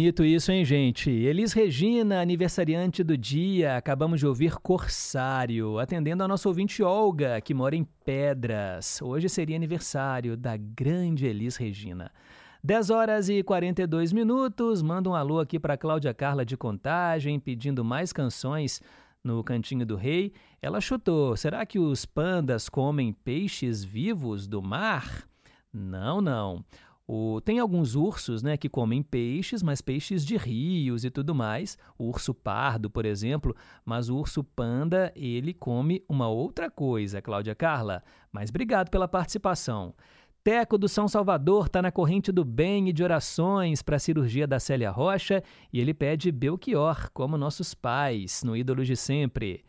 Bonito isso, hein, gente? Elis Regina, aniversariante do dia. Acabamos de ouvir Corsário, atendendo a nossa ouvinte Olga, que mora em Pedras. Hoje seria aniversário da grande Elis Regina. 10 horas e 42 minutos. Manda um alô aqui para Cláudia Carla de Contagem, pedindo mais canções no Cantinho do Rei. Ela chutou: será que os pandas comem peixes vivos do mar? Não, não. O- tem alguns ursos né, que comem peixes, mas peixes de rios e tudo mais. O urso pardo, por exemplo. Mas o urso panda, ele come uma outra coisa, Cláudia Carla. Mas obrigado pela participação. Teco do São Salvador está na corrente do bem e de orações para a cirurgia da Célia Rocha e ele pede Belchior, como nossos pais, no Ídolos de Sempre.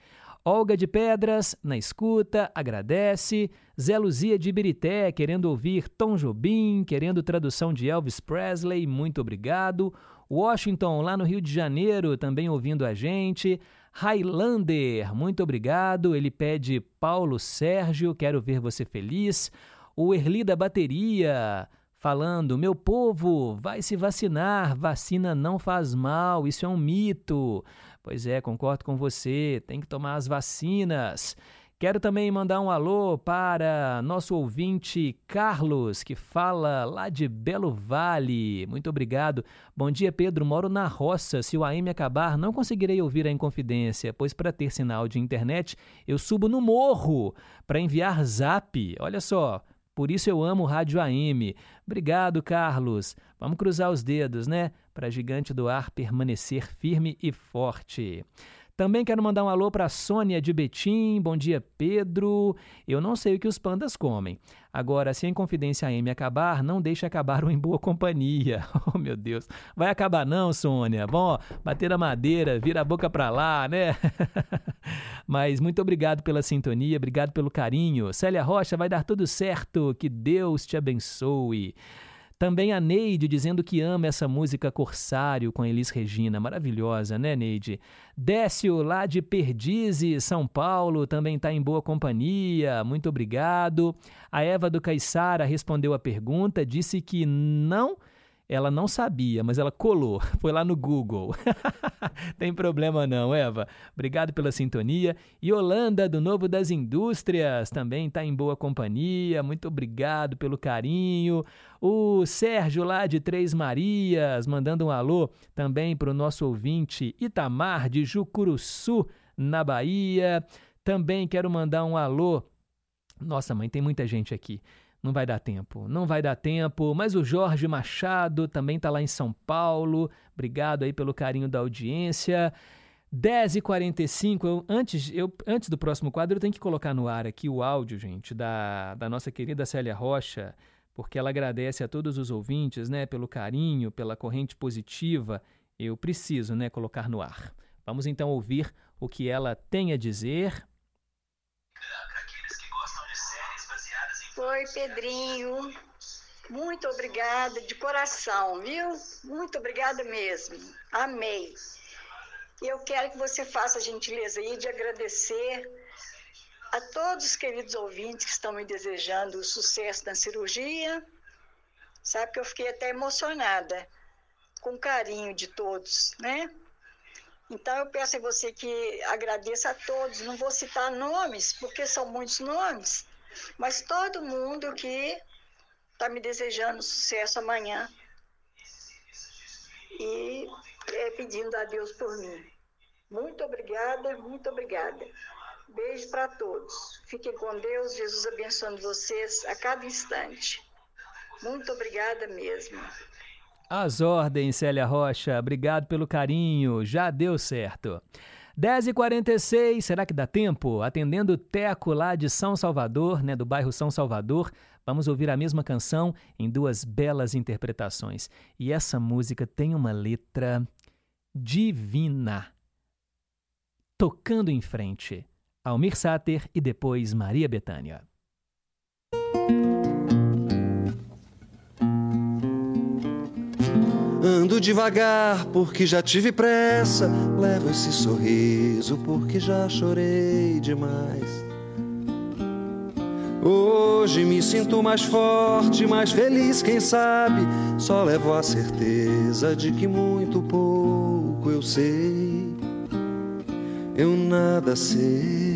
Olga de Pedras, na escuta, agradece. Zé Luzia de Ibirité, querendo ouvir Tom Jobim, querendo tradução de Elvis Presley, muito obrigado. Washington, lá no Rio de Janeiro, também ouvindo a gente. Highlander, muito obrigado. Ele pede Paulo Sérgio, quero ver você feliz. O Erli da Bateria, falando: Meu povo, vai se vacinar, vacina não faz mal, isso é um mito. Pois é, concordo com você, tem que tomar as vacinas. Quero também mandar um alô para nosso ouvinte Carlos, que fala lá de Belo Vale. Muito obrigado. Bom dia, Pedro. Moro na roça. Se o AM acabar, não conseguirei ouvir a Inconfidência, pois para ter sinal de internet, eu subo no morro para enviar zap. Olha só. Por isso eu amo Rádio AM. Obrigado, Carlos. Vamos cruzar os dedos, né? Para Gigante do Ar permanecer firme e forte. Também quero mandar um alô para Sônia de Betim. Bom dia, Pedro. Eu não sei o que os pandas comem. Agora, se a Inconfidência AM acabar, não deixe acabar o Em Boa Companhia. <laughs> Oh, meu Deus. Vai acabar não, Sônia. Bom, bater a madeira, vira a boca para lá, né? <laughs> Mas muito obrigado pela sintonia, obrigado pelo carinho. Célia Rocha, vai dar tudo certo. Que Deus te abençoe. Também a Neide dizendo que ama essa música Corsário com Elis Regina. Maravilhosa, né, Neide? Décio, lá de Perdizes, São Paulo, também está em boa companhia. Muito obrigado. A Eva do Caiçara respondeu a pergunta, disse que não ela não sabia, mas ela colou. <laughs> Foi lá no Google. <laughs> Tem problema não, Eva. Obrigado pela sintonia. E Holanda, do Novo das Indústrias, também está em boa companhia. Muito obrigado pelo carinho. O Sérgio, lá de Três Marias, mandando um alô também para o nosso ouvinte Itamar, de Jucuruçu, na Bahia. Também quero mandar um alô. Nossa, mãe, tem muita gente aqui. Não vai dar tempo, não vai dar tempo. Mas o Jorge Machado também está lá em São Paulo. Obrigado aí pelo carinho da audiência. 10h45, eu, antes, eu, antes do próximo quadro, eu tenho que colocar no ar aqui o áudio, gente, da, da nossa querida Célia Rocha, porque ela agradece a todos os ouvintes, né, pelo carinho, pela corrente positiva. Eu preciso, né, colocar no ar. Vamos então ouvir o que ela tem a dizer. Oi, Pedrinho. Muito obrigada de coração, viu? Muito obrigada mesmo. Amei. Eu quero que você faça a gentileza aí de agradecer a todos os queridos ouvintes que estão me desejando sucesso na cirurgia. Sabe que eu fiquei até emocionada com o carinho de todos, né? Então eu peço a você que agradeça a todos. Não vou citar nomes, porque são muitos nomes mas todo mundo que está me desejando sucesso amanhã e é, pedindo a Deus por mim. Muito obrigada, muito obrigada. Beijo para todos. Fiquem com Deus, Jesus abençoando vocês a cada instante. Muito obrigada mesmo. As ordens, Célia Rocha. Obrigado pelo carinho. Já deu certo. 10h46, será que dá tempo? Atendendo o Teco lá de São Salvador, né, do bairro São Salvador, vamos ouvir a mesma canção em duas belas interpretações. E essa música tem uma letra divina. Tocando em frente. Almir Sater e depois Maria Bethânia. Ando devagar porque já tive pressa. Levo esse sorriso porque já chorei demais. Hoje me sinto mais forte, mais feliz, quem sabe? Só levo a certeza de que muito pouco eu sei. Eu nada sei.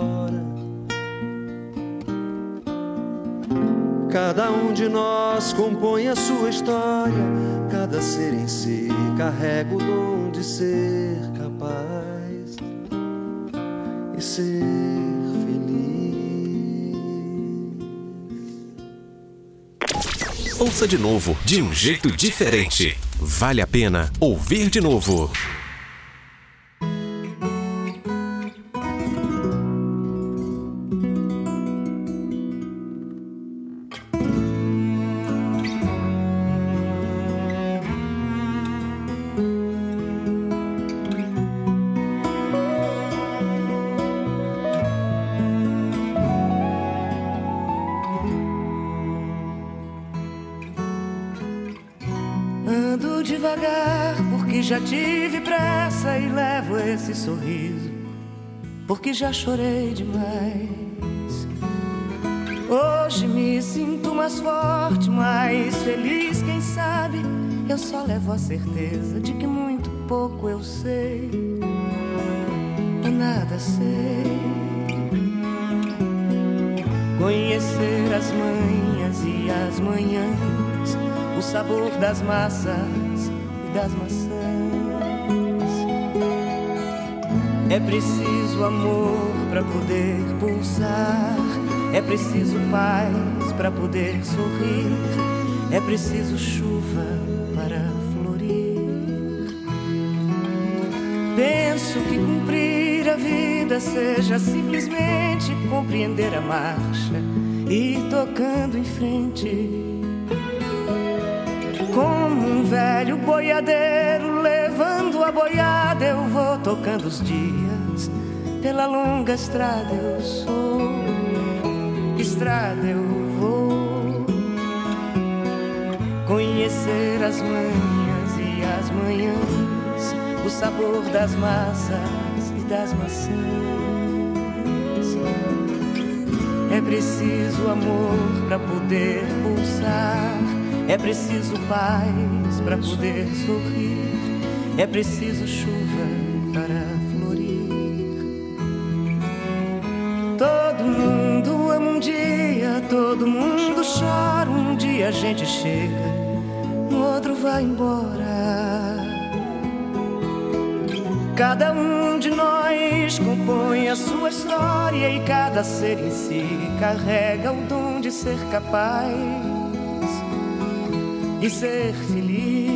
Cada um de nós compõe a sua história, cada ser em si carrega o dom de ser capaz e ser Ouça de novo, de um jeito diferente. Vale a pena ouvir de novo. Chorei demais. Hoje me sinto mais forte, mais feliz, quem sabe? Eu só levo a certeza de que muito pouco eu sei. Eu nada sei. Conhecer as manhas e as manhãs, o sabor das massas e das maçãs. É preciso amor para poder pulsar, é preciso paz para poder sorrir, é preciso chuva para florir. Penso que cumprir a vida seja simplesmente compreender a marcha e ir tocando em frente. Como um velho boiadeiro levando a boiada, eu vou tocando os dias. Pela longa estrada eu sou, estrada eu vou. Conhecer as manhas e as manhãs, o sabor das massas e das maçãs. É preciso amor para poder pulsar. É preciso paz para poder sorrir. É preciso chuva todo mundo chora. Um dia a gente chega, no outro vai embora. Cada um de nós compõe a sua história e cada ser em si carrega o dom de ser capaz e ser feliz.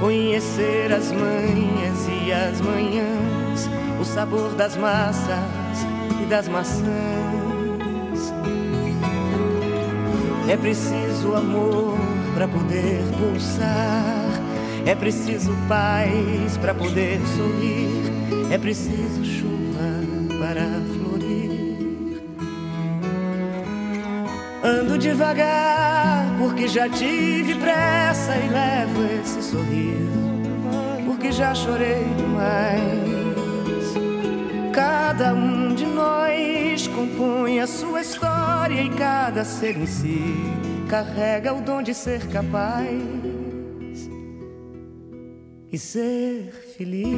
Conhecer as manhas e as manhãs, o sabor das massas das maçãs. É preciso amor para poder pulsar. É preciso paz para poder sorrir. É preciso chuva para florir. Ando devagar porque já tive pressa e levo esse sorriso porque já chorei demais. Cada um de nós compõe a sua história e cada ser em si carrega o dom de ser capaz e ser feliz.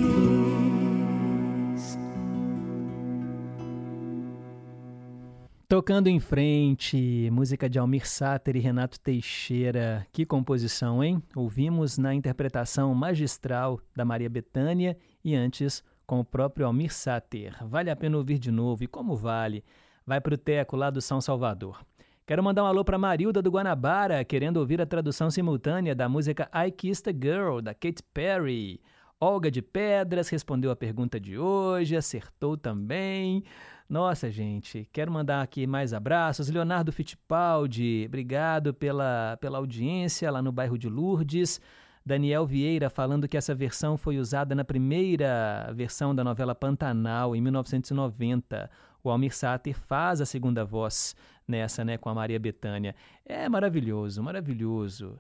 Tocando em frente, música de Almir Sater e Renato Teixeira. Que composição, hein? Ouvimos na interpretação magistral da Maria Bethânia e antes com o próprio Almir Sater. Vale a pena ouvir de novo e como vale? Vai pro Teco lá do São Salvador. Quero mandar um alô para Marilda do Guanabara, querendo ouvir a tradução simultânea da música I Kissed a Girl, da Katy Perry. Olga de Pedras respondeu a pergunta de hoje, acertou também. Nossa, gente, quero mandar aqui mais abraços. Leonardo Fittipaldi, obrigado pela, pela audiência lá no bairro de Lourdes. Daniel Vieira falando que essa versão foi usada na primeira versão da novela Pantanal, em 1990. O Almir Sater faz a segunda voz nessa, né, com a Maria Bethânia. É maravilhoso, maravilhoso.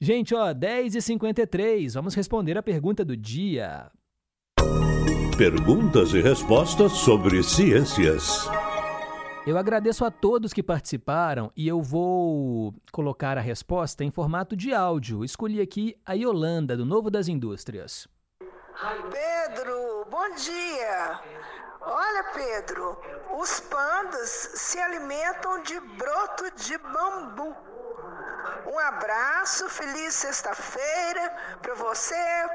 Gente, ó, 10h53, vamos responder a pergunta do dia. perguntas e respostas sobre ciências. Eu agradeço a todos que participaram e eu vou colocar a resposta em formato de áudio. Escolhi aqui a Yolanda, do Novo das Indústrias. Pedro, bom dia. Olha, Pedro, os pandas se alimentam de broto de bambu. Um abraço, feliz sexta-feira para você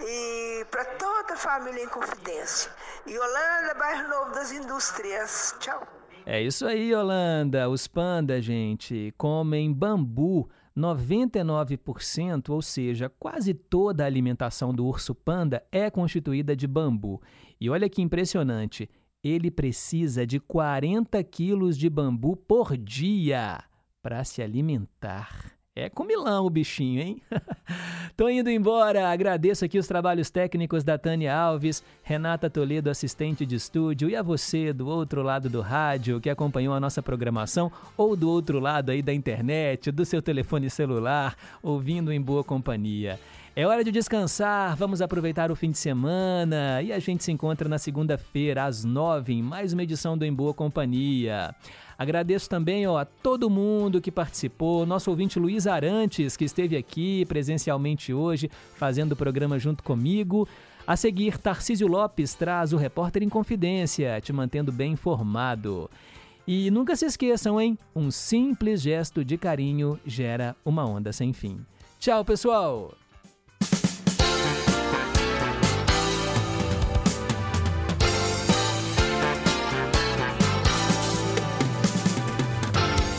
e para toda a família em Confidência. Yolanda, bairro Novo das Indústrias. Tchau. É isso aí, Yolanda. Os pandas, gente, comem bambu. 99%, ou seja, quase toda a alimentação do urso panda é constituída de bambu. E olha que impressionante, ele precisa de 40 quilos de bambu por dia para se alimentar. É comilão o bichinho, hein? <laughs> Tô indo embora. Agradeço aqui os trabalhos técnicos da Tânia Alves, Renata Toledo, assistente de estúdio, e a você do outro lado do rádio que acompanhou a nossa programação ou do outro lado aí da internet, do seu telefone celular, ouvindo em boa companhia. É hora de descansar, vamos aproveitar o fim de semana e a gente se encontra na segunda-feira às nove em mais uma edição do Em Boa Companhia. Agradeço também ó, a todo mundo que participou, nosso ouvinte Luiz Arantes, que esteve aqui presencialmente hoje, fazendo o programa junto comigo. A seguir, Tarcísio Lopes traz o Repórter em Confidência, te mantendo bem informado. E nunca se esqueçam, hein? Um simples gesto de carinho gera uma onda sem fim. Tchau, pessoal!